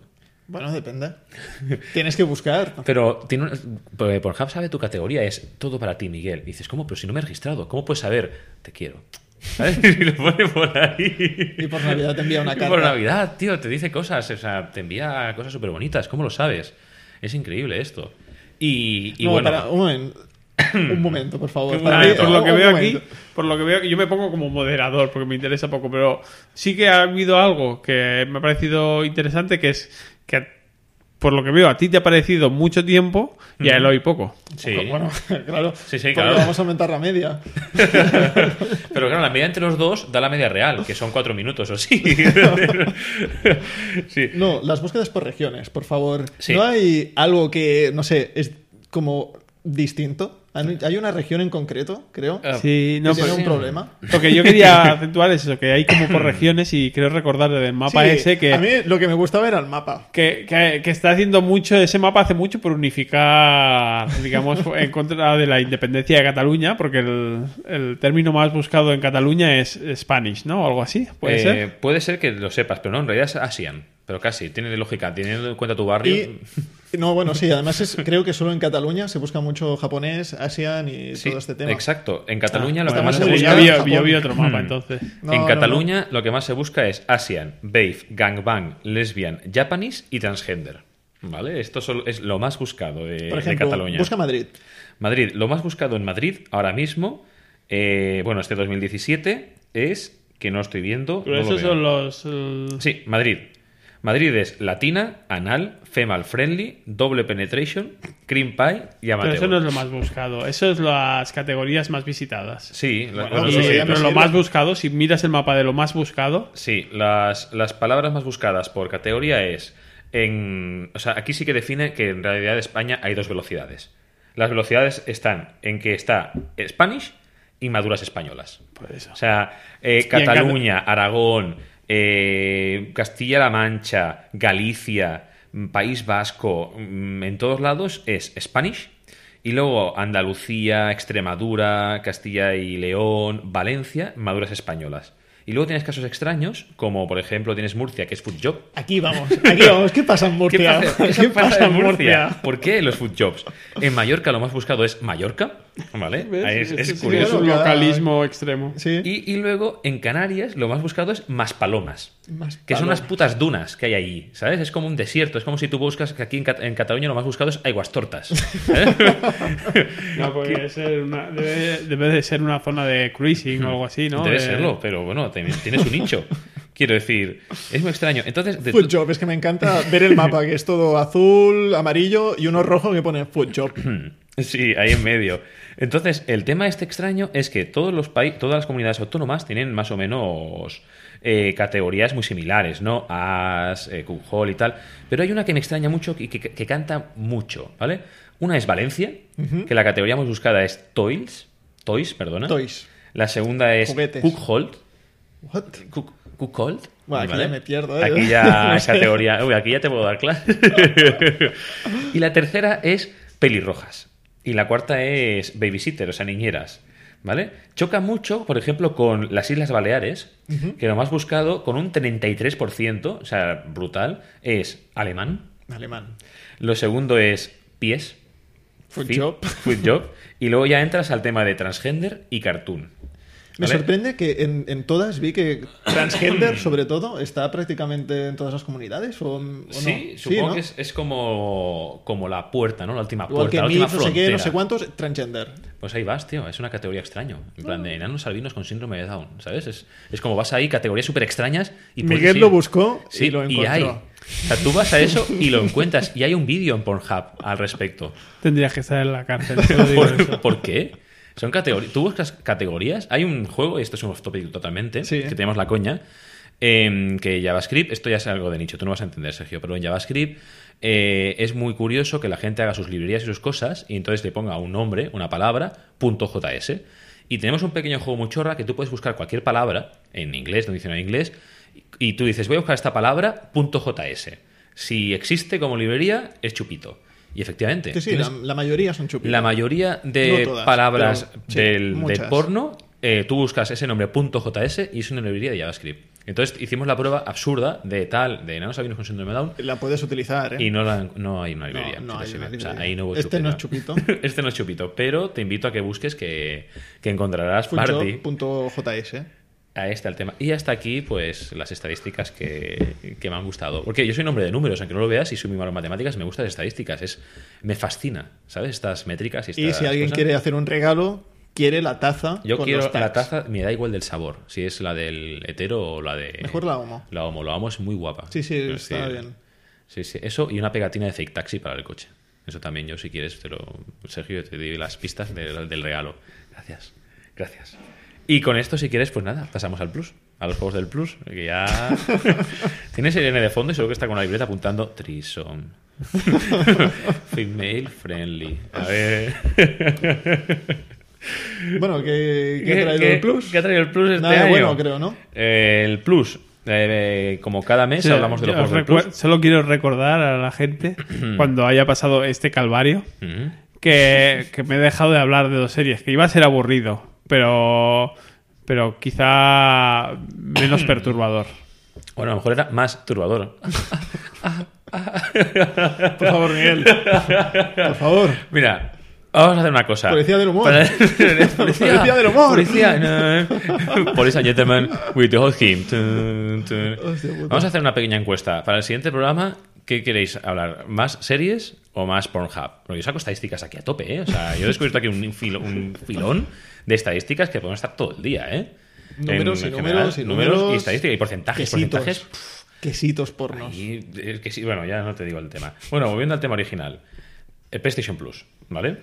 Bueno, depende. Tienes que buscar. Pero tiene un- porque Pornhub sabe tu categoría, es todo para ti, Miguel. Y dices, ¿cómo? Pero si no me he registrado, ¿cómo puedes saber? Te quiero. ¿Sabes? Y lo pone por ahí. Y por Navidad te envía una Y carta. por Navidad, tío, te dice cosas, o sea, te envía cosas súper bonitas. ¿Cómo lo sabes? Es increíble esto. Y, y No, bueno, para, un momento. Un momento, por favor. Para momento. por lo que veo momento. aquí, por lo que veo, yo me pongo como moderador porque me interesa poco, pero sí que ha habido algo que me ha parecido interesante, que es que por lo que veo a ti te ha parecido mucho tiempo y a Eloy poco. sí. Bueno, claro. Sí, sí, claro. vamos a aumentar la media. Pero claro, la media entre los dos da la media real, que son cuatro minutos o sí. sí. No, las búsquedas por regiones, por favor. Sí. ¿No hay algo que, no sé, es como distinto? ¿Hay una región en concreto, creo? Ah, Sí, no, que tiene pues- un problema. Lo que yo quería acentuar es eso, que hay como por regiones y creo recordar del mapa Sí, ese que, A mí lo que me gustaba era el mapa. que, que- que está haciendo mucho, ese mapa hace mucho por unificar, digamos, en contra de la independencia de Cataluña, porque el, el término más buscado en Cataluña es Spanish, ¿no? O algo así, puede Eh, ser. Puede ser que lo sepas, pero no, en realidad es ASEAN. Pero casi, tiene lógica. Teniendo en cuenta tu barrio. Y, no, bueno, sí, además es, creo que solo en Cataluña se busca mucho japonés, ASEAN y Sí, todo este tema. Exacto. En Cataluña Ah, lo que más se busca. yo, busca vi, yo vi Japón. otro mapa, entonces. No, en no, Cataluña lo que más se busca es ASEAN, Babe, Gangbang, Lesbian, Japanese y Transgender. ¿Vale? Esto solo es lo más buscado de, Por de ejemplo, Cataluña. busca Madrid. Madrid, lo más buscado en Madrid ahora mismo, eh, bueno, este 2017, es que no estoy viendo. Pero no lo esos veo. son los... el- Sí, Madrid. Madrid es latina, anal, femal friendly, doble penetration, cream pie y Pero amateur. eso no es lo más buscado. Eso es las categorías más visitadas. Sí, Bueno, Y- pero lo más buscado, si miras el mapa de lo más buscado, Sí, las, las palabras más buscadas por categoría es. En, o sea, aquí sí que define que en realidad en España hay dos velocidades. Las velocidades están en que está Spanish y maduras españolas. por eso. O sea, eh, Cataluña, Aragón, eh, Castilla-La Mancha, Galicia, mm, País Vasco, mm, en todos lados es Spanish. Y luego Andalucía, Extremadura, Castilla y León, Valencia, maduras españolas. Y luego tienes casos extraños, como por ejemplo tienes Murcia, que es food job. Aquí vamos, aquí vamos. ¿Qué pasa en ¿Qué Murcia? pasa, qué pasa en Murcia? ¿Por qué los food jobs? En Mallorca lo más buscado es Mallorca, ¿vale? Es, es Ese sí curioso. Es un localismo extremo. Sí. Y, y luego en Canarias lo más buscado es Maspalomas. Más Que son unas putas dunas que hay allí, ¿sabes? Es como un desierto. Es como si tú buscas que aquí en, Cat- en Cataluña lo más buscado es aguas tortas. ¿sabes? No, puede ser una- debe, debe de ser una zona de cruising o algo así, ¿no? Debe De- serlo, pero bueno, también tiene su nicho. Quiero decir, es muy extraño. Entonces, de- Food Job, es que me encanta ver el mapa, que es todo azul, amarillo y uno rojo que pone Food Job. Sí, ahí en medio. Entonces, el tema este extraño es que todos los países, todas las comunidades autónomas tienen más o menos eh, categorías muy similares, ¿no? As, eh, y tal. Pero hay una que me extraña mucho y que, que- que canta mucho, ¿vale? Una es Valencia, que la categoría más buscada es Toys, Toys, perdona. Toys. La segunda es Juguetes. Cookhold. What? Cook- Cookhold. Bueno, aquí ya me pierdo, ¿eh? Aquí ya categoría. Uy, aquí ya te puedo dar clase. y la tercera es pelirrojas. Y la cuarta es babysitter, o sea, niñeras. ¿Vale? Choca mucho, por ejemplo, con las Islas Baleares, que lo más buscado, con un 33%, o sea, brutal, es alemán. Alemán. Lo segundo es pies. Food Job. food job. Y luego ya entras al tema de transgender y cartoon. Me ¿Vale? sorprende que en, en todas vi que transgender, sobre todo, está prácticamente en todas las comunidades. ¿o, o no? Sí, supongo ¿no? que es, es como, como la puerta, ¿no? La última puerta, que la no sé qué, no sé cuántos, transgender. Pues ahí vas, tío. Es una categoría extraño. En plan Ah. de enanos albinos con síndrome de Down, ¿sabes? Es, es como vas ahí, categorías súper extrañas y Miguel ir- lo buscó Sí, y lo encontró. hay. O sea, tú vas a eso y lo encuentras. Y hay un vídeo en Pornhub al respecto. Tendrías que estar en la cárcel. te lo digo eso. ¿Por, por qué? Son categorías. Tú buscas categorías. Hay un juego, y esto es un off topic totalmente, Sí. que tenemos la coña. em, que JavaScript, esto ya es algo de nicho, tú no vas a entender, Sergio, pero en JavaScript eh, es muy curioso que la gente haga sus librerías y sus cosas y entonces le ponga un nombre, una palabra, punto .js. Y tenemos un pequeño juego muy chorra que tú puedes buscar cualquier palabra en inglés, en un diccionario en inglés, y tú dices, voy a buscar esta palabra, punto .js. Si existe como librería, es chupito. Y efectivamente, sí, tienes- la, la mayoría son chupitos. la mayoría de No todas, palabras pero sí, del, porno, eh, tú buscas ese nombre .js y es una librería de JavaScript. Entonces hicimos la prueba absurda de tal, de no sabinos con síndrome Down, La puedes utilizar, ¿eh? y no, la- no hay una librería. no hay una O sea, librería. ahí no hubo Este no es chupito. este no es chupito, pero te invito a que busques que, que encontrarás party. Funcho.js. Ahí está el tema. Y hasta aquí, pues, las estadísticas que, que me han gustado. Porque yo soy un hombre de números, aunque no lo veas, y soy muy malo en matemáticas, me gustan las estadísticas. Es, me fascina, ¿sabes? Estas métricas y estas Y si alguien cosas. quiere hacer un regalo, quiere la taza. Yo con quiero los la taza, me da igual del sabor, si es la del hetero o la de... Mejor la homo. La homo, la homo es muy guapa. Sí, sí, Es está bien. Sí, sí, eso y una pegatina de fake taxi para el coche. Eso también yo, si quieres, te lo... Sergio, te doy las pistas de- del regalo. Gracias, gracias. Y con esto, si quieres, pues nada, pasamos al plus, a los juegos del plus, que ya... Tienes Irene de fondo y seguro que está con la libreta apuntando Trison. Female friendly. A ver... Bueno, ¿qué, qué ha traído el plus? ¿Qué ha traído el plus este Nada año? bueno, creo, ¿no? Eh, el plus, eh, como cada mes Sí, hablamos de los juegos del plus. Solo quiero recordar a la gente, cuando haya pasado este calvario, que, que me he dejado de hablar de dos series, que iba a ser aburrido, pero, pero quizá menos perturbador. Bueno, a lo mejor era más turbador. Por favor, Miguel. Por favor. Mira, vamos a hacer una cosa. Policía del humor. Para- Policía del humor. Policía, no. Police and gentlemen, with the hot him. Vamos a hacer una pequeña encuesta. Para el siguiente programa, ¿qué queréis hablar? ¿Más series o más Pornhub? Porque yo saco estadísticas aquí a tope, ¿eh? O sea, yo he descubierto aquí un, filo- un filón de estadísticas que podemos estar todo el día, ¿eh? Números En y general, números y números. y estadísticas y porcentajes. Quesitos. porcentajes Quesitos pornos. es que sí, bueno, ya no te digo el tema. Bueno, volviendo al tema original. El PlayStation Plus, ¿vale?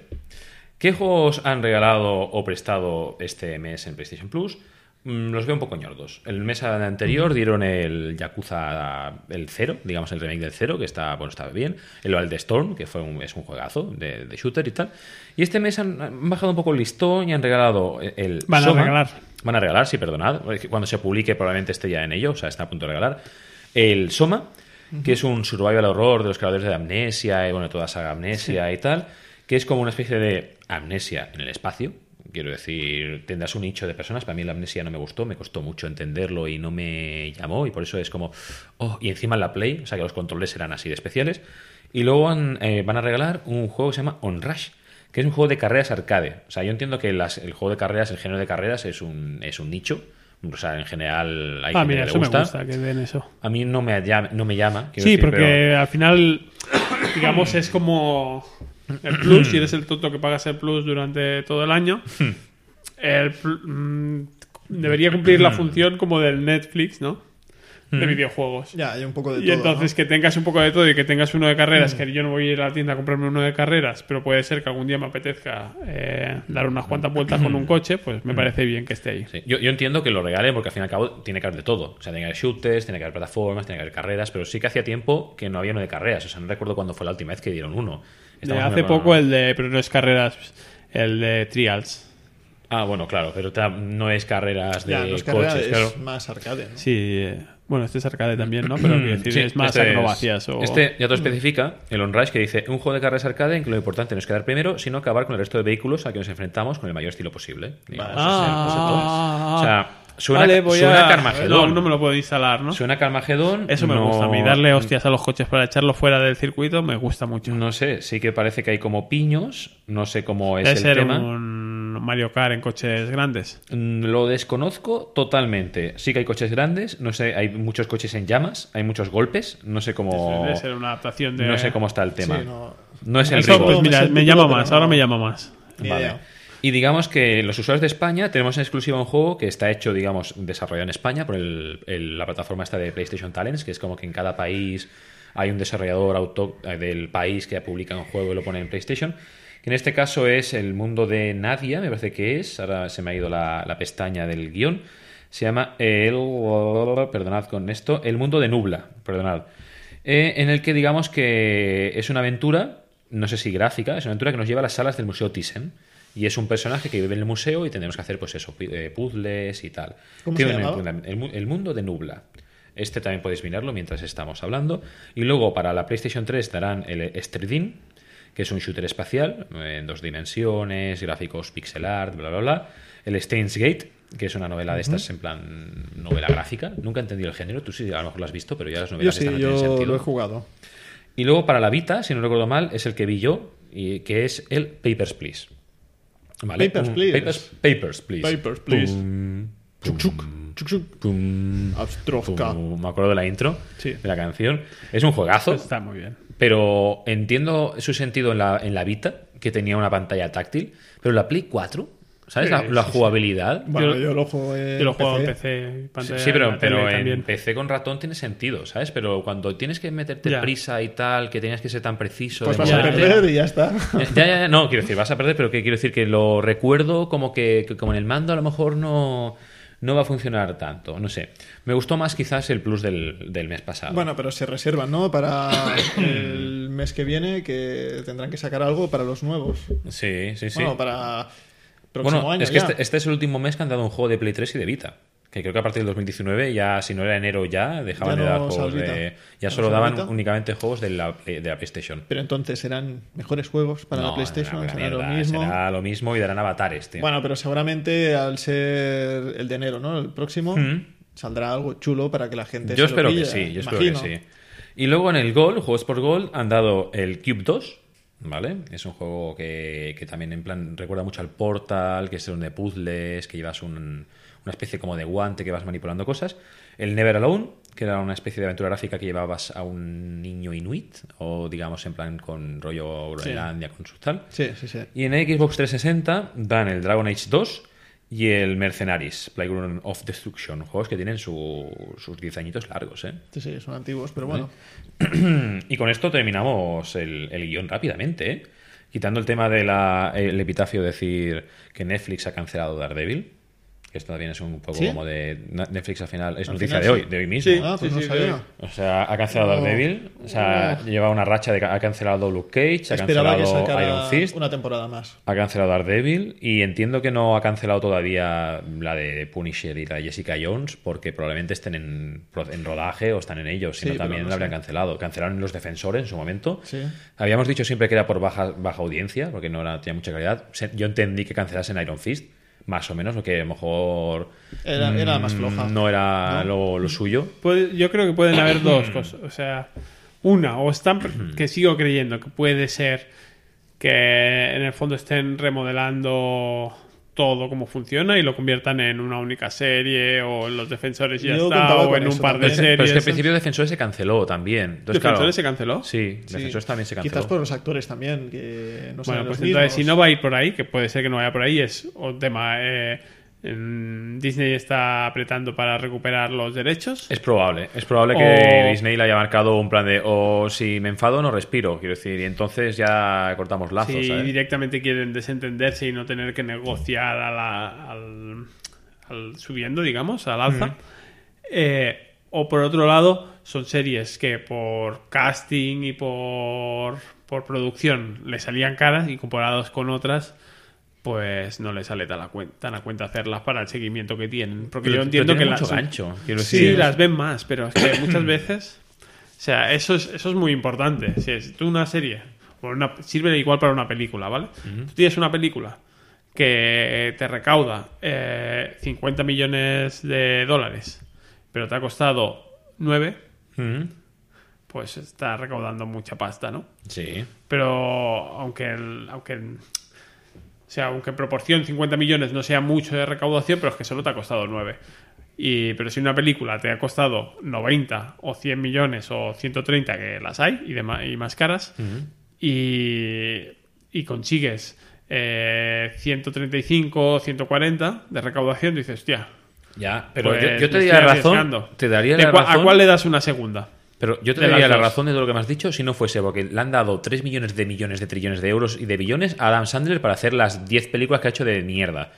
¿Qué juegos han regalado o prestado este mes en PlayStation Plus? Mm, Los veo un poco ñordos. El mes anterior dieron el Yakuza el 0, digamos el remake del 0, que está, bueno, estaba bien. El Wild Storm, que fue un, es un juegazo de, de shooter y tal. Y este mes han, han bajado un poco el listón y han regalado el Van a Soma. regalar. Van a regalar, sí, perdonad. Cuando se publique probablemente esté ya en ello, o sea, está a punto de regalar. El Soma, que es un survival horror de los creadores de Amnesia y, bueno, toda saga Amnesia y tal, que es como una especie de amnesia en el espacio. Quiero decir, tendrás un nicho de personas. Para mí la amnesia no me gustó, me costó mucho entenderlo y no me llamó, y por eso es como. Oh, y encima en la Play, o sea que los controles eran así de especiales. Y luego eh, van a regalar un juego que se llama Onrush, que es un juego de carreras arcade. O sea, yo entiendo que las- el juego de carreras, el género de carreras es un, es un nicho. O sea, en general hay Ah, gente mira, que le eso me gusta. gusta que den eso. A mí no me llama, no me llama Sí, decir, porque pero- al final, digamos, es como el plus, si eres el tonto que pagas el plus durante todo el año, el mm, debería cumplir la función como del Netflix, ¿no? De videojuegos. Ya, hay un poco de Y todo. entonces ¿no? que tengas un poco de todo y que tengas uno de carreras, que yo no voy a ir a la tienda a comprarme uno de carreras, pero puede ser que algún día me apetezca eh, dar unas cuantas vueltas con un coche, pues me parece bien que esté ahí. Sí, Yo, yo entiendo que lo regalen porque al fin y al cabo tiene que haber de todo. O sea, tiene que haber shooters, tiene que haber plataformas, tiene que haber carreras, pero sí que hacía tiempo que no había uno de carreras. O sea, no recuerdo cuándo fue la última vez que dieron uno. De hace poco el de, pero no es carreras, el de Trials. Ah, bueno, claro, pero no es carreras de Ya, coches, es claro. más arcade. ¿no? Sí, eh, bueno, este es arcade también, ¿no? Pero decir, Sí, es más este acrobacias o... Este ya te especifica, el OnRush, que dice un juego de carreras arcade en que lo importante no es quedar primero, sino acabar con el resto de vehículos a que nos enfrentamos con el mayor estilo posible. Digamos, ese es el. Ah, o sea, suena, vale, voy suena a... Carmageddon. No, no me lo puedo instalar, ¿no? Suena Carmageddon. Eso me no- gusta a mí, darle hostias a los coches para echarlo fuera del circuito me gusta mucho. No sé, sí que parece que hay como piños, no sé cómo es Debe el ser tema. un Mario Kart en coches grandes. Mm, Lo desconozco totalmente. Sí que hay coches grandes, no sé, hay muchos coches en llamas, hay muchos golpes, no sé cómo Debe ser una adaptación de... no sé cómo está el tema. Sí, no. No es el Eso, pues Me mira, me llama más, ahora me llama más. Vale. Y digamos que los usuarios de España tenemos en exclusiva un juego que está hecho, digamos, desarrollado en España por el- el- la plataforma esta de PlayStation Talents, que es como que en cada país hay un desarrollador auto, eh, del país que publica un juego y lo pone en PlayStation. Que en este caso es el mundo de Nadia, me parece que es. Ahora se me ha ido la, la pestaña del guion. Se llama el. Perdonad con esto. El mundo de Nubla. Perdonad. Eh, en el que digamos que es una aventura, no sé si gráfica, es una aventura que nos lleva a las salas del Museo Thyssen. Y es un personaje que vive en el museo y tendremos que hacer, pues eso, eh, puzzles y tal. ¿Cómo se el, el mundo de Nubla. Este también podéis mirarlo mientras estamos hablando. Y luego para la PlayStation 3 darán el Stridin, que es un shooter espacial eh, en dos dimensiones, gráficos pixel art, bla, bla, bla. El Steins Gate, que es una novela de estas en plan novela gráfica. Nunca he entendido el género, tú sí a lo mejor lo has visto, pero ya las Yo novelas sí, estas no tienen yo sentido. lo he jugado. Y luego para la Vita, si no recuerdo mal, es el que vi yo, y que es el Papers, Please. ¿Vale? Papers, Un- Please. Papers, Papers, Please. Papers, Please. Pum, Chuk, chuk, chuk, chuk. pum, Abstrovka. pum. Me acuerdo de la intro Sí. de la canción. Es un juegazo, Está muy bien. pero entiendo su sentido en la, en la Vita, que tenía una pantalla táctil, pero la Play 4, ¿sabes? la Sí, la sí, sí. jugabilidad. Bueno, Yo- yo, lo juego en Yo lo juego en PC. PC. pantalla Sí, en pero, tele pero en también. PC con ratón tiene sentido, ¿sabes? Pero cuando tienes que meterte Ya. prisa y tal, que tenías que ser tan preciso. Pues vas a perder y ya está. Eh, Ya, ya, ya, no, quiero decir, vas a perder, pero que quiero decir que lo recuerdo como que, que como en el mando a lo mejor no, no va a funcionar tanto, no sé. Me gustó más quizás el plus del, del mes pasado. Bueno, pero se reservan, ¿no? Para el mes que viene que tendrán que sacar algo para los nuevos. sí, sí, sí. Bueno, para próximo Bueno, año es que ya. este, este es el último mes que han dado un juego de Play 3 y de Vita. Que creo que a partir del 2019 ya, si no era enero ya, dejaban Ya de dar juegos de... Ya ¿No solo daban Vita? únicamente juegos de la, de la PlayStation. Pero entonces serán mejores juegos para No, la PlayStation, será lo mismo. será lo mismo y darán avatares, tío. Bueno, pero seguramente al ser el de enero, ¿no? El próximo, Mm. saldrá algo chulo para que la gente Yo se lo espero que sí, yo espero que sí. Y luego en el Gol, Juegos por Gol, han dado el Cube 2, ¿vale? Es un juego que, que también en plan recuerda mucho al Portal, que es un de puzzles, que llevas un- una especie como de guante que vas manipulando cosas. El Never Alone, que era una especie de aventura gráfica que llevabas a un niño inuit, o digamos en plan con rollo Groenlandia, con su tal. Sí, sí, sí. Y en Xbox 360 dan el Dragon Age 2 y el Mercenaries, Playground of Destruction, juegos que tienen su- sus 10 añitos largos, ¿eh? Sí, sí, son antiguos, pero bueno. Y con esto terminamos el, el guion rápidamente, ¿eh? Quitando el tema del epitafio de decir que Netflix ha cancelado Daredevil. Que esto también es un poco ¿Sí? como de. Netflix al final es Al noticia final de hoy, sí. de hoy mismo. Sí. Ah, pues no sí, sabía. O sea, ha cancelado Oh. Daredevil. O sea, lleva una racha de. Ha cancelado Luke Cage, ha Esperaba cancelado Iron Fist. una temporada más. Ha cancelado Daredevil y entiendo que no ha cancelado todavía la de Punisher y la de Jessica Jones porque probablemente estén en, en rodaje o están en ellos, si Sí, no también no la habrían sé. cancelado. Cancelaron los defensores en su momento. Sí. Habíamos dicho siempre que era por baja, baja audiencia, porque no era, tenía mucha calidad. Yo entendí que cancelasen Iron Fist, más o menos, porque a lo mejor Era, era más floja. no era ¿No? Lo, lo suyo. Puede- yo creo que pueden haber dos cosas. O sea, una, o están, que sigo creyendo que puede ser que en el fondo estén remodelando todo cómo funciona y lo conviertan en una única serie o en los defensores y ya Yo está o en un par de series. Pero es que al principio Defensores se canceló también. Entonces, claro, ¿Defensores se canceló? Sí, Sí. Defensores también se canceló. Quizás por los actores también, que no Bueno, los pues entonces si no va a ir por ahí, que puede ser que no vaya por ahí, es un tema. eh, Disney está apretando para recuperar los derechos. Es probable, es probable que O- Disney le haya marcado un plan de o si me enfado no respiro, quiero decir, y entonces ya cortamos lazos, si ¿sabes? directamente quieren desentenderse y no tener que negociar a la- al, al- subiendo, digamos, al alza. Eh, o por otro lado, son series que por casting y por, por producción le salían caras y comparados con otras, pues no les sale tan a, cuenta, tan a cuenta hacerlas para el seguimiento que tienen. Porque Pero- yo entiendo que las gancho, Sí, decir. las ven más, pero es que muchas veces. O sea, eso es, eso es muy importante. Si es tú una serie, o una, sirve igual para una película, ¿vale? Tú tienes una película que te recauda eh, 50 millones de dólares, pero te ha costado 9, Ujú. pues está recaudando mucha pasta, ¿no? Sí. Pero aunque el- aunque sea, aunque en proporción 50 millones no sea mucho de recaudación, pero es que solo te ha costado 9. Y, pero si una película te ha costado 90 o 100 millones o 130, que las hay y, dema- y más caras, y, y consigues eh, 135 o 140 de recaudación, dices, hostia, Ya, pero pues yo, yo te daría razón. Te daría ¿De la razón. ¿A cuál le das una segunda? Pero yo te De daría la razón de todo lo que me has dicho si no fuese porque le han dado 3 millones de millones de trillones de euros y de billones a Adam Sandler para hacer las 10 películas que ha hecho de mierda.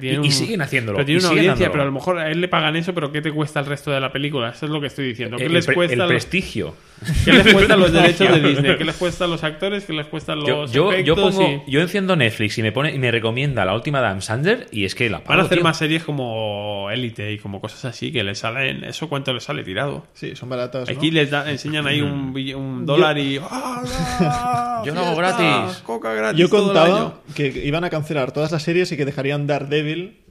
Tiene Y- un- y siguen haciéndolo, Pero tiene y una audiencia, dándolo. pero a lo mejor a él le pagan eso, pero ¿qué te cuesta el resto de la película? Eso es lo que estoy diciendo. ¿Qué el, les cuesta el los- prestigio. ¿Qué les cuesta los derechos de Disney? ¿Qué les cuesta a los actores? ¿Qué les cuestan Yo, los yo, yo efectos? pongo, y- yo enciendo Netflix y me pone y me recomienda la última de Adam Sandler y es que la Van pago, a hacer tío. más series como Elite y como cosas así que les salen. ¿Eso cuánto les sale tirado? Sí, son baratas. ¿no? Aquí les da- enseñan ahí un, bill- un dólar y. ¡Hala! Yo lo hago gratis. Coca gratis. Yo todo el año! contaba que iban a cancelar todas las series y que dejarían Daredevil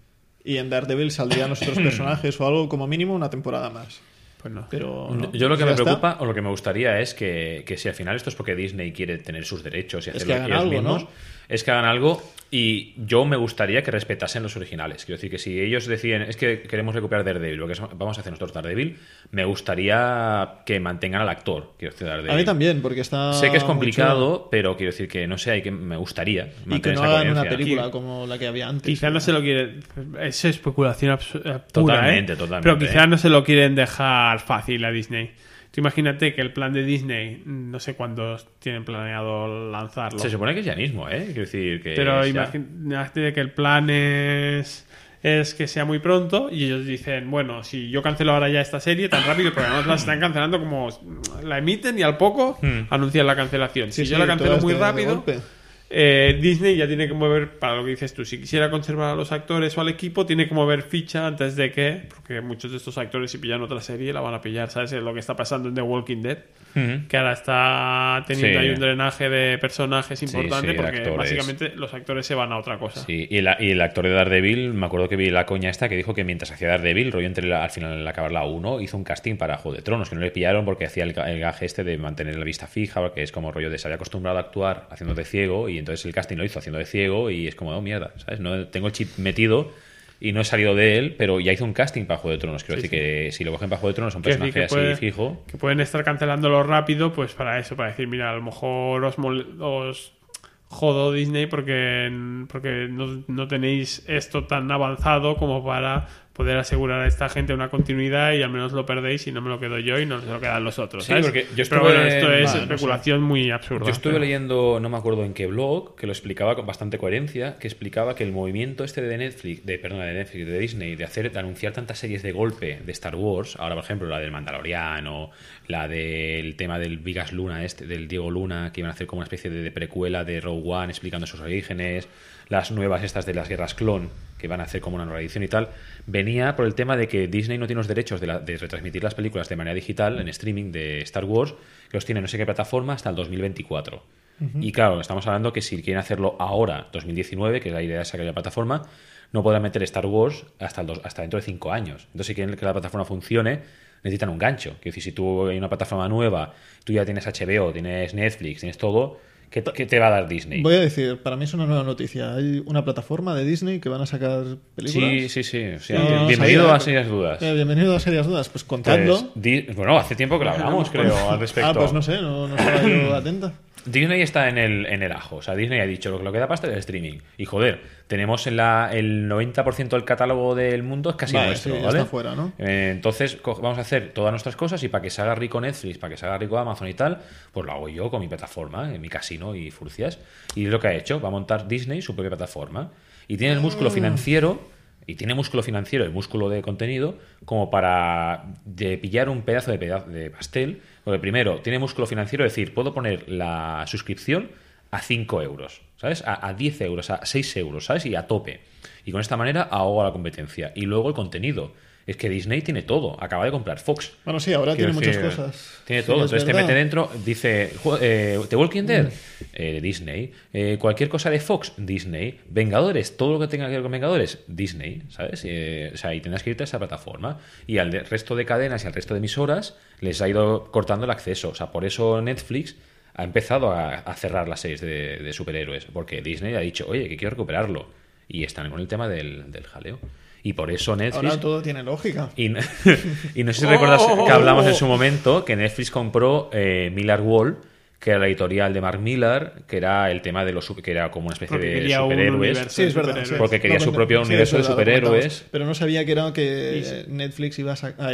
y en Daredevil saldrían los otros personajes o algo como mínimo una temporada más. Pues no. Pero no, Yo lo que me está. preocupa o lo que me gustaría es que, que si al final esto es porque Disney quiere tener sus derechos y Es hacerlo que hagan ellos algo, mismos, ¿no? Es que hagan algo y yo me gustaría que respetasen los originales. Quiero decir que si ellos deciden es que queremos recuperar Daredevil, lo que vamos a hacer nosotros Daredevil, me gustaría que mantengan al actor. Quiero decir, Daredevil. A mí también, porque está. Sé que es complicado, pero quiero decir que no sé, hay que me gustaría. Y que no esa hagan una película como la que había antes. Quizá no se lo quieren. Es especulación absu- eh. Totalmente, ¿eh? totalmente, Pero quizá ¿eh? no se lo quieren dejar fácil a Disney. Tú imagínate que el plan de Disney, no sé cuándo tienen planeado lanzarlo. Se supone que es ya mismo, ¿eh? Quiero decir que. Pero imagínate que el plan es, es que sea muy pronto y ellos dicen, bueno, si yo cancelo ahora ya esta serie tan rápido, porque además la están cancelando como la emiten y al poco Hmm. anuncian la cancelación. Sí, si yo la cancelo muy rápido, golpe. Eh, Disney ya tiene que mover, para lo que dices tú, si quisiera conservar a los actores o al equipo, tiene que mover ficha antes de que, porque muchos de estos actores si pillan otra serie la van a pillar, ¿sabes? Es lo que está pasando en The Walking Dead, que ahora está teniendo Sí. ahí un drenaje de personajes importante sí, de porque actores. básicamente los actores se van a otra cosa. Sí, y, la- y el actor de Daredevil, me acuerdo que vi la coña esta que dijo que mientras hacía Daredevil, rollo entre la- al final al acabar la 1, hizo un casting para Juego de Tronos, que no le pillaron porque hacía el, el gaje este de mantener la vista fija, porque es como rollo de se había acostumbrado a actuar haciendo de ciego, y entonces el casting lo hizo haciendo de ciego, y es como, oh mierda, ¿sabes? No, tengo el chip metido y no he salido de él, pero ya hizo un casting para Juego de Tronos. Quiero Sí, decir que si lo cogen para Juego de Tronos, un Quiero decir personaje que así puede- fijo. Que pueden estar cancelándolo rápido, pues para eso, para decir, mira, a lo mejor os, os jodo Disney porque, porque no, no tenéis esto tan avanzado como para poder asegurar a esta gente una continuidad y al menos lo perdéis y no me lo quedo yo y no se lo quedan los otros. Sí, ¿sabes? porque yo Pero bueno, estuve- esto es no especulación muy absurda. Yo estuve pero- leyendo, no me acuerdo en qué blog, que lo explicaba con bastante coherencia, que explicaba que el movimiento este de Netflix, de perdón, de Netflix, de Disney, de hacer, de anunciar tantas series de golpe de Star Wars, ahora por ejemplo la del Mandaloriano, la del tema del Vigas Luna, este, del Diego Luna, que iban a hacer como una especie de, de precuela de Rogue One explicando sus orígenes, las nuevas estas de las guerras clon, que van a hacer como una nueva edición y tal, venía por el tema de que Disney no tiene los derechos de, la- de retransmitir las películas de manera digital en streaming de Star Wars, que los tiene no sé qué plataforma hasta el 2024. Y claro, estamos hablando que si quieren hacerlo ahora, 2019, que es la idea de sacar la plataforma, no podrán meter Star Wars hasta, el dos- hasta dentro de cinco años. Entonces, si quieren que la plataforma funcione, necesitan un gancho. Que decir, si tú hay una plataforma nueva, tú ya tienes HBO, tienes Netflix, tienes todo, ¿qué, qué te va a dar Disney? Voy a decir, para mí es una nueva noticia. Hay una plataforma de Disney que van a sacar películas. Sí, sí, sí. O sea, No, bienvenido sabía. a Serias Dudas. Eh, bienvenido a Serias Dudas. Pues contadlo. Pues, bueno, hace tiempo que lo hablamos, creo, al respecto. Ah, pues no sé, no, no estaba yo atenta. Disney está en el, en el ajo. O sea, Disney ha dicho lo que lo que da pasta es el streaming. Y joder, tenemos en la, el 90% del catálogo del mundo es casi Vale, nuestro, sí, ¿vale? está fuera, ¿no? Eh, entonces vamos a hacer todas nuestras cosas y para que se haga rico Netflix, para que se haga rico Amazon y tal, pues lo hago yo con mi plataforma, en mi casino y furcias. Y es lo que ha hecho, va a montar Disney su propia plataforma. Y tiene el músculo financiero, y tiene músculo financiero y músculo de contenido, como para de pillar un pedazo de, peda- de pastel. Porque primero, tiene músculo financiero, es decir, puedo poner la suscripción a 5 euros, ¿sabes? A, a 10 euros, a 6 euros, ¿sabes? Y a tope. Y con esta manera ahogo a la competencia. Y luego el contenido. Es que Disney tiene todo. Acaba de comprar Fox. Bueno, sí, ahora Quiero tiene muchas cosas. Tiene todo. es Entonces te mete dentro, dice eh, The Walking Dead, eh, Disney. Eh, cualquier cosa de Fox, Disney. Vengadores, todo lo que tenga que ver con Vengadores, Disney, ¿sabes? Eh, o sea, y tendrás que irte a esa plataforma. Y al resto de cadenas y al resto de emisoras les ha ido cortando el acceso. O sea, por eso Netflix ha empezado a, a cerrar las series de, de superhéroes. Porque Disney ha dicho, oye, que quiero recuperarlo. Y están con el tema del, del jaleo. Y por eso Netflix. Ahora todo tiene lógica. Y, no- y no sé si recuerdas que hablamos en su momento que Netflix compró eh, Miller Wall, que era la editorial de Mark Miller, que era el tema de los que era como una especie Porque de superhéroes. Sí, es verdad. Porque quería su propio sí, universo de verdad, superhéroes. Pero no sabía que era que Netflix iba a sacar.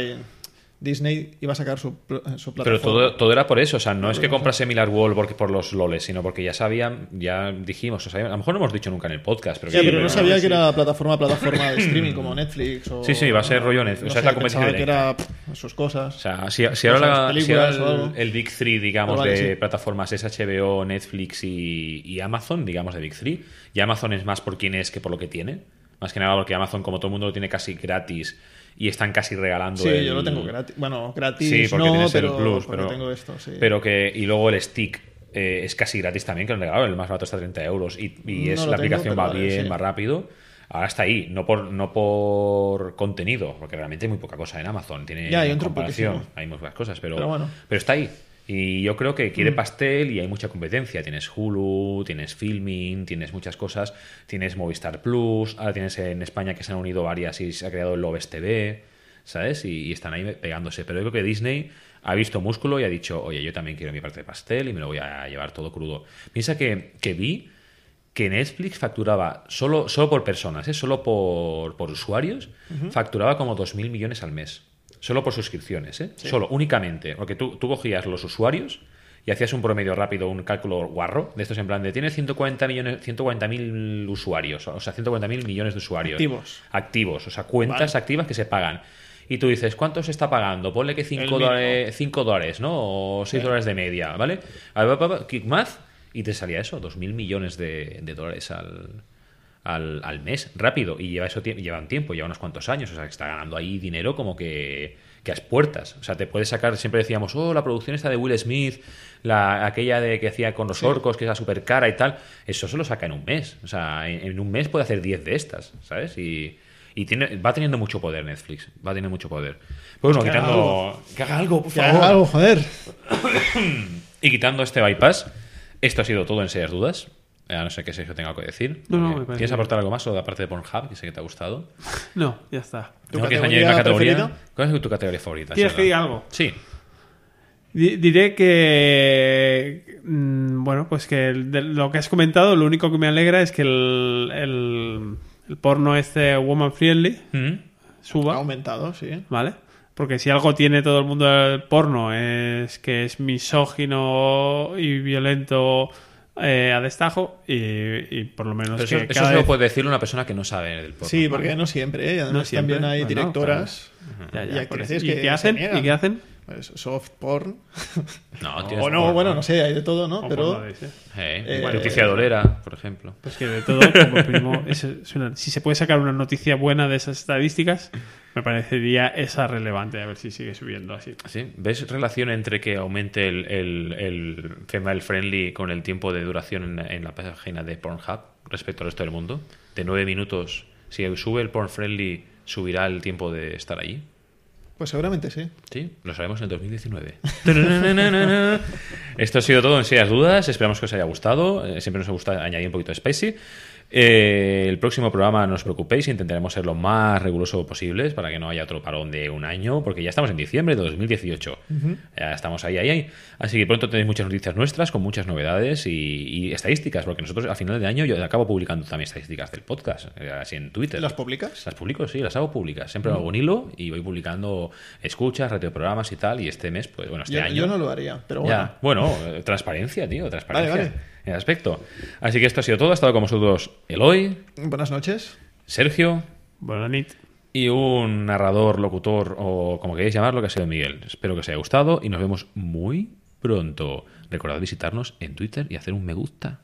Disney iba a sacar su, pl- su plataforma. Pero todo, todo era por eso, o sea, no es que comprase Miller World porque por los loles, sino porque ya sabían, ya dijimos, o sea, a lo mejor no hemos dicho nunca en el podcast, pero, Sí, que- pero no sabía que era plataforma plataforma de streaming como Netflix o... Sí, sí, va a ser rollo Netflix, no o sea, sé, es la competencia que era pff, sus cosas. O sea, si, si ahora, la- si ahora el, Big Three, digamos, vale, de sí. plataformas es HBO, Netflix y, y Amazon, digamos, de Big Three, y Amazon es más por quién es que por lo que tiene. Más que nada porque Amazon, como todo el mundo, lo tiene casi gratis y están casi regalando sí, el- yo lo tengo gratis. Bueno, gratis Sí, porque no, tienes el pero Plus, pero, tengo esto, sí. pero que y luego el stick eh, es casi gratis también, que lo han regalado, el más barato está a 30 euros y, y No es la tengo, aplicación va vale, bien, sí. más rápido. Ahora está ahí, no por, no por contenido, porque realmente hay muy poca cosa en Amazon. Tiene Ya, hay comparación, hay muy pocas cosas, pero, Pero bueno. pero está ahí. Y yo creo que Mm. quiere pastel y hay mucha competencia. Tienes Hulu, tienes Filming, tienes muchas cosas. Tienes Movistar Plus, ahora tienes en España que se han unido varias y se ha creado el Loves TV, ¿sabes? Y, y están ahí pegándose. Pero yo creo que Disney ha visto músculo y ha dicho, oye, yo también quiero mi parte de pastel y me lo voy a llevar todo crudo. Piensa que, que vi que Netflix facturaba solo, solo por personas, ¿eh? solo por, por usuarios, facturaba como 2.000 millones al mes. Solo por suscripciones, ¿eh? Solo, únicamente. Porque tú, tú cogías los usuarios y hacías un promedio rápido, un cálculo guarro, de estos en plan de tienes 140 millones, 140.000 usuarios, o sea, 140.000 millones de usuarios. Activos. Activos, o sea, cuentas activas que se pagan. Y tú dices, ¿cuánto se está pagando? Ponle que 5 mínimo. dólares, cinco dólares, ¿no? O 6 dólares de media, ¿vale? Kick Math, y te salía eso, 2.000 millones de, de dólares al, al, al mes, rápido. Y lleva eso lleva un tiempo, lleva unos cuantos años. O sea, que está ganando ahí dinero como que, que a expuertas. O sea, te puedes sacar, siempre decíamos, oh, la producción está de Will Smith, la, aquella de que hacía con los orcos, que era súper cara y tal. Eso se lo saca en un mes. O sea, en, en un mes puede hacer 10 de estas, ¿sabes? Y, y tiene, va teniendo mucho poder Netflix. Va teniendo mucho poder. Pues bueno, que haga quitando. Que haga algo, por Que favor. haga algo, joder. Y quitando este bypass, esto ha sido todo en serias dudas. Eh, A no ser que Sergio tenga algo que decir. No, no, me ¿Quieres aportar algo más o aparte de Pornhub, que sé que te ha gustado? No, ya está. ¿Tu ¿No quieres añadir una categoría? ¿Cuál es tu categoría favorita? ¿Quieres que diga algo? Sí. Di- Diré que. mm, Bueno, pues que de lo que has comentado, lo único que me alegra es que el, el, el porno este woman friendly Mm. Ha suba, aumentado, sí. ¿vale? Porque si algo tiene todo el mundo del porno es que es misógino y violento eh, a destajo y, y por lo menos Pero eso, que eso cada se lo vez- puede decir una persona que no sabe del porno. Sí, porque no siempre, ¿eh? Además No siempre. también hay Bueno, directoras y actrices eso. ¿Y que qué se hacen? niegan. ¿Y qué hacen? Soft porn. No, tienes o no, bueno, no sé, hay de todo, ¿no? O Pero ese. Eh, Eh, noticia dolera, por ejemplo. Pues que de todo, como primo, es- es una- si se puede sacar una noticia buena de esas estadísticas, me parecería esa relevante, a ver si sigue subiendo así. ¿Sí? ¿Ves relación entre que aumente el, el, el female friendly con el tiempo de duración en, en la página de Pornhub respecto al resto del mundo? De nueve minutos, si sube el porn friendly, subirá el tiempo de estar allí. Pues seguramente sí. Sí, lo sabemos en el 2019. Esto ha sido todo en serias dudas. Esperamos que os haya gustado. Eh, Siempre nos gusta añadir un poquito de spicy. Eh, el próximo programa, no os preocupéis, intentaremos ser lo más riguroso posible para que no haya otro parón de un año, porque ya estamos en diciembre de 2018. Ya estamos ahí, ahí, ahí. Así que pronto tenéis muchas noticias nuestras con muchas novedades y, y estadísticas, porque nosotros a final de año yo acabo publicando también estadísticas del podcast, eh, así en Twitter. ¿Las publicas? Las publico, sí, las hago públicas. Siempre hago un hilo y voy publicando escuchas, radioprogramas y tal. Y este mes, pues bueno, este Yo, año. yo no lo haría, pero bueno. Ya, bueno, eh, transparencia, tío, transparencia. Vale, vale. En el aspecto. Así que esto ha sido todo. Ha estado con vosotros Eloy, Buenas noches. Sergio Buenas nit. y un narrador, locutor o como queréis llamarlo, que ha sido Miguel. Espero que os haya gustado y nos vemos muy pronto. Recordad visitarnos en Twitter y hacer un me gusta.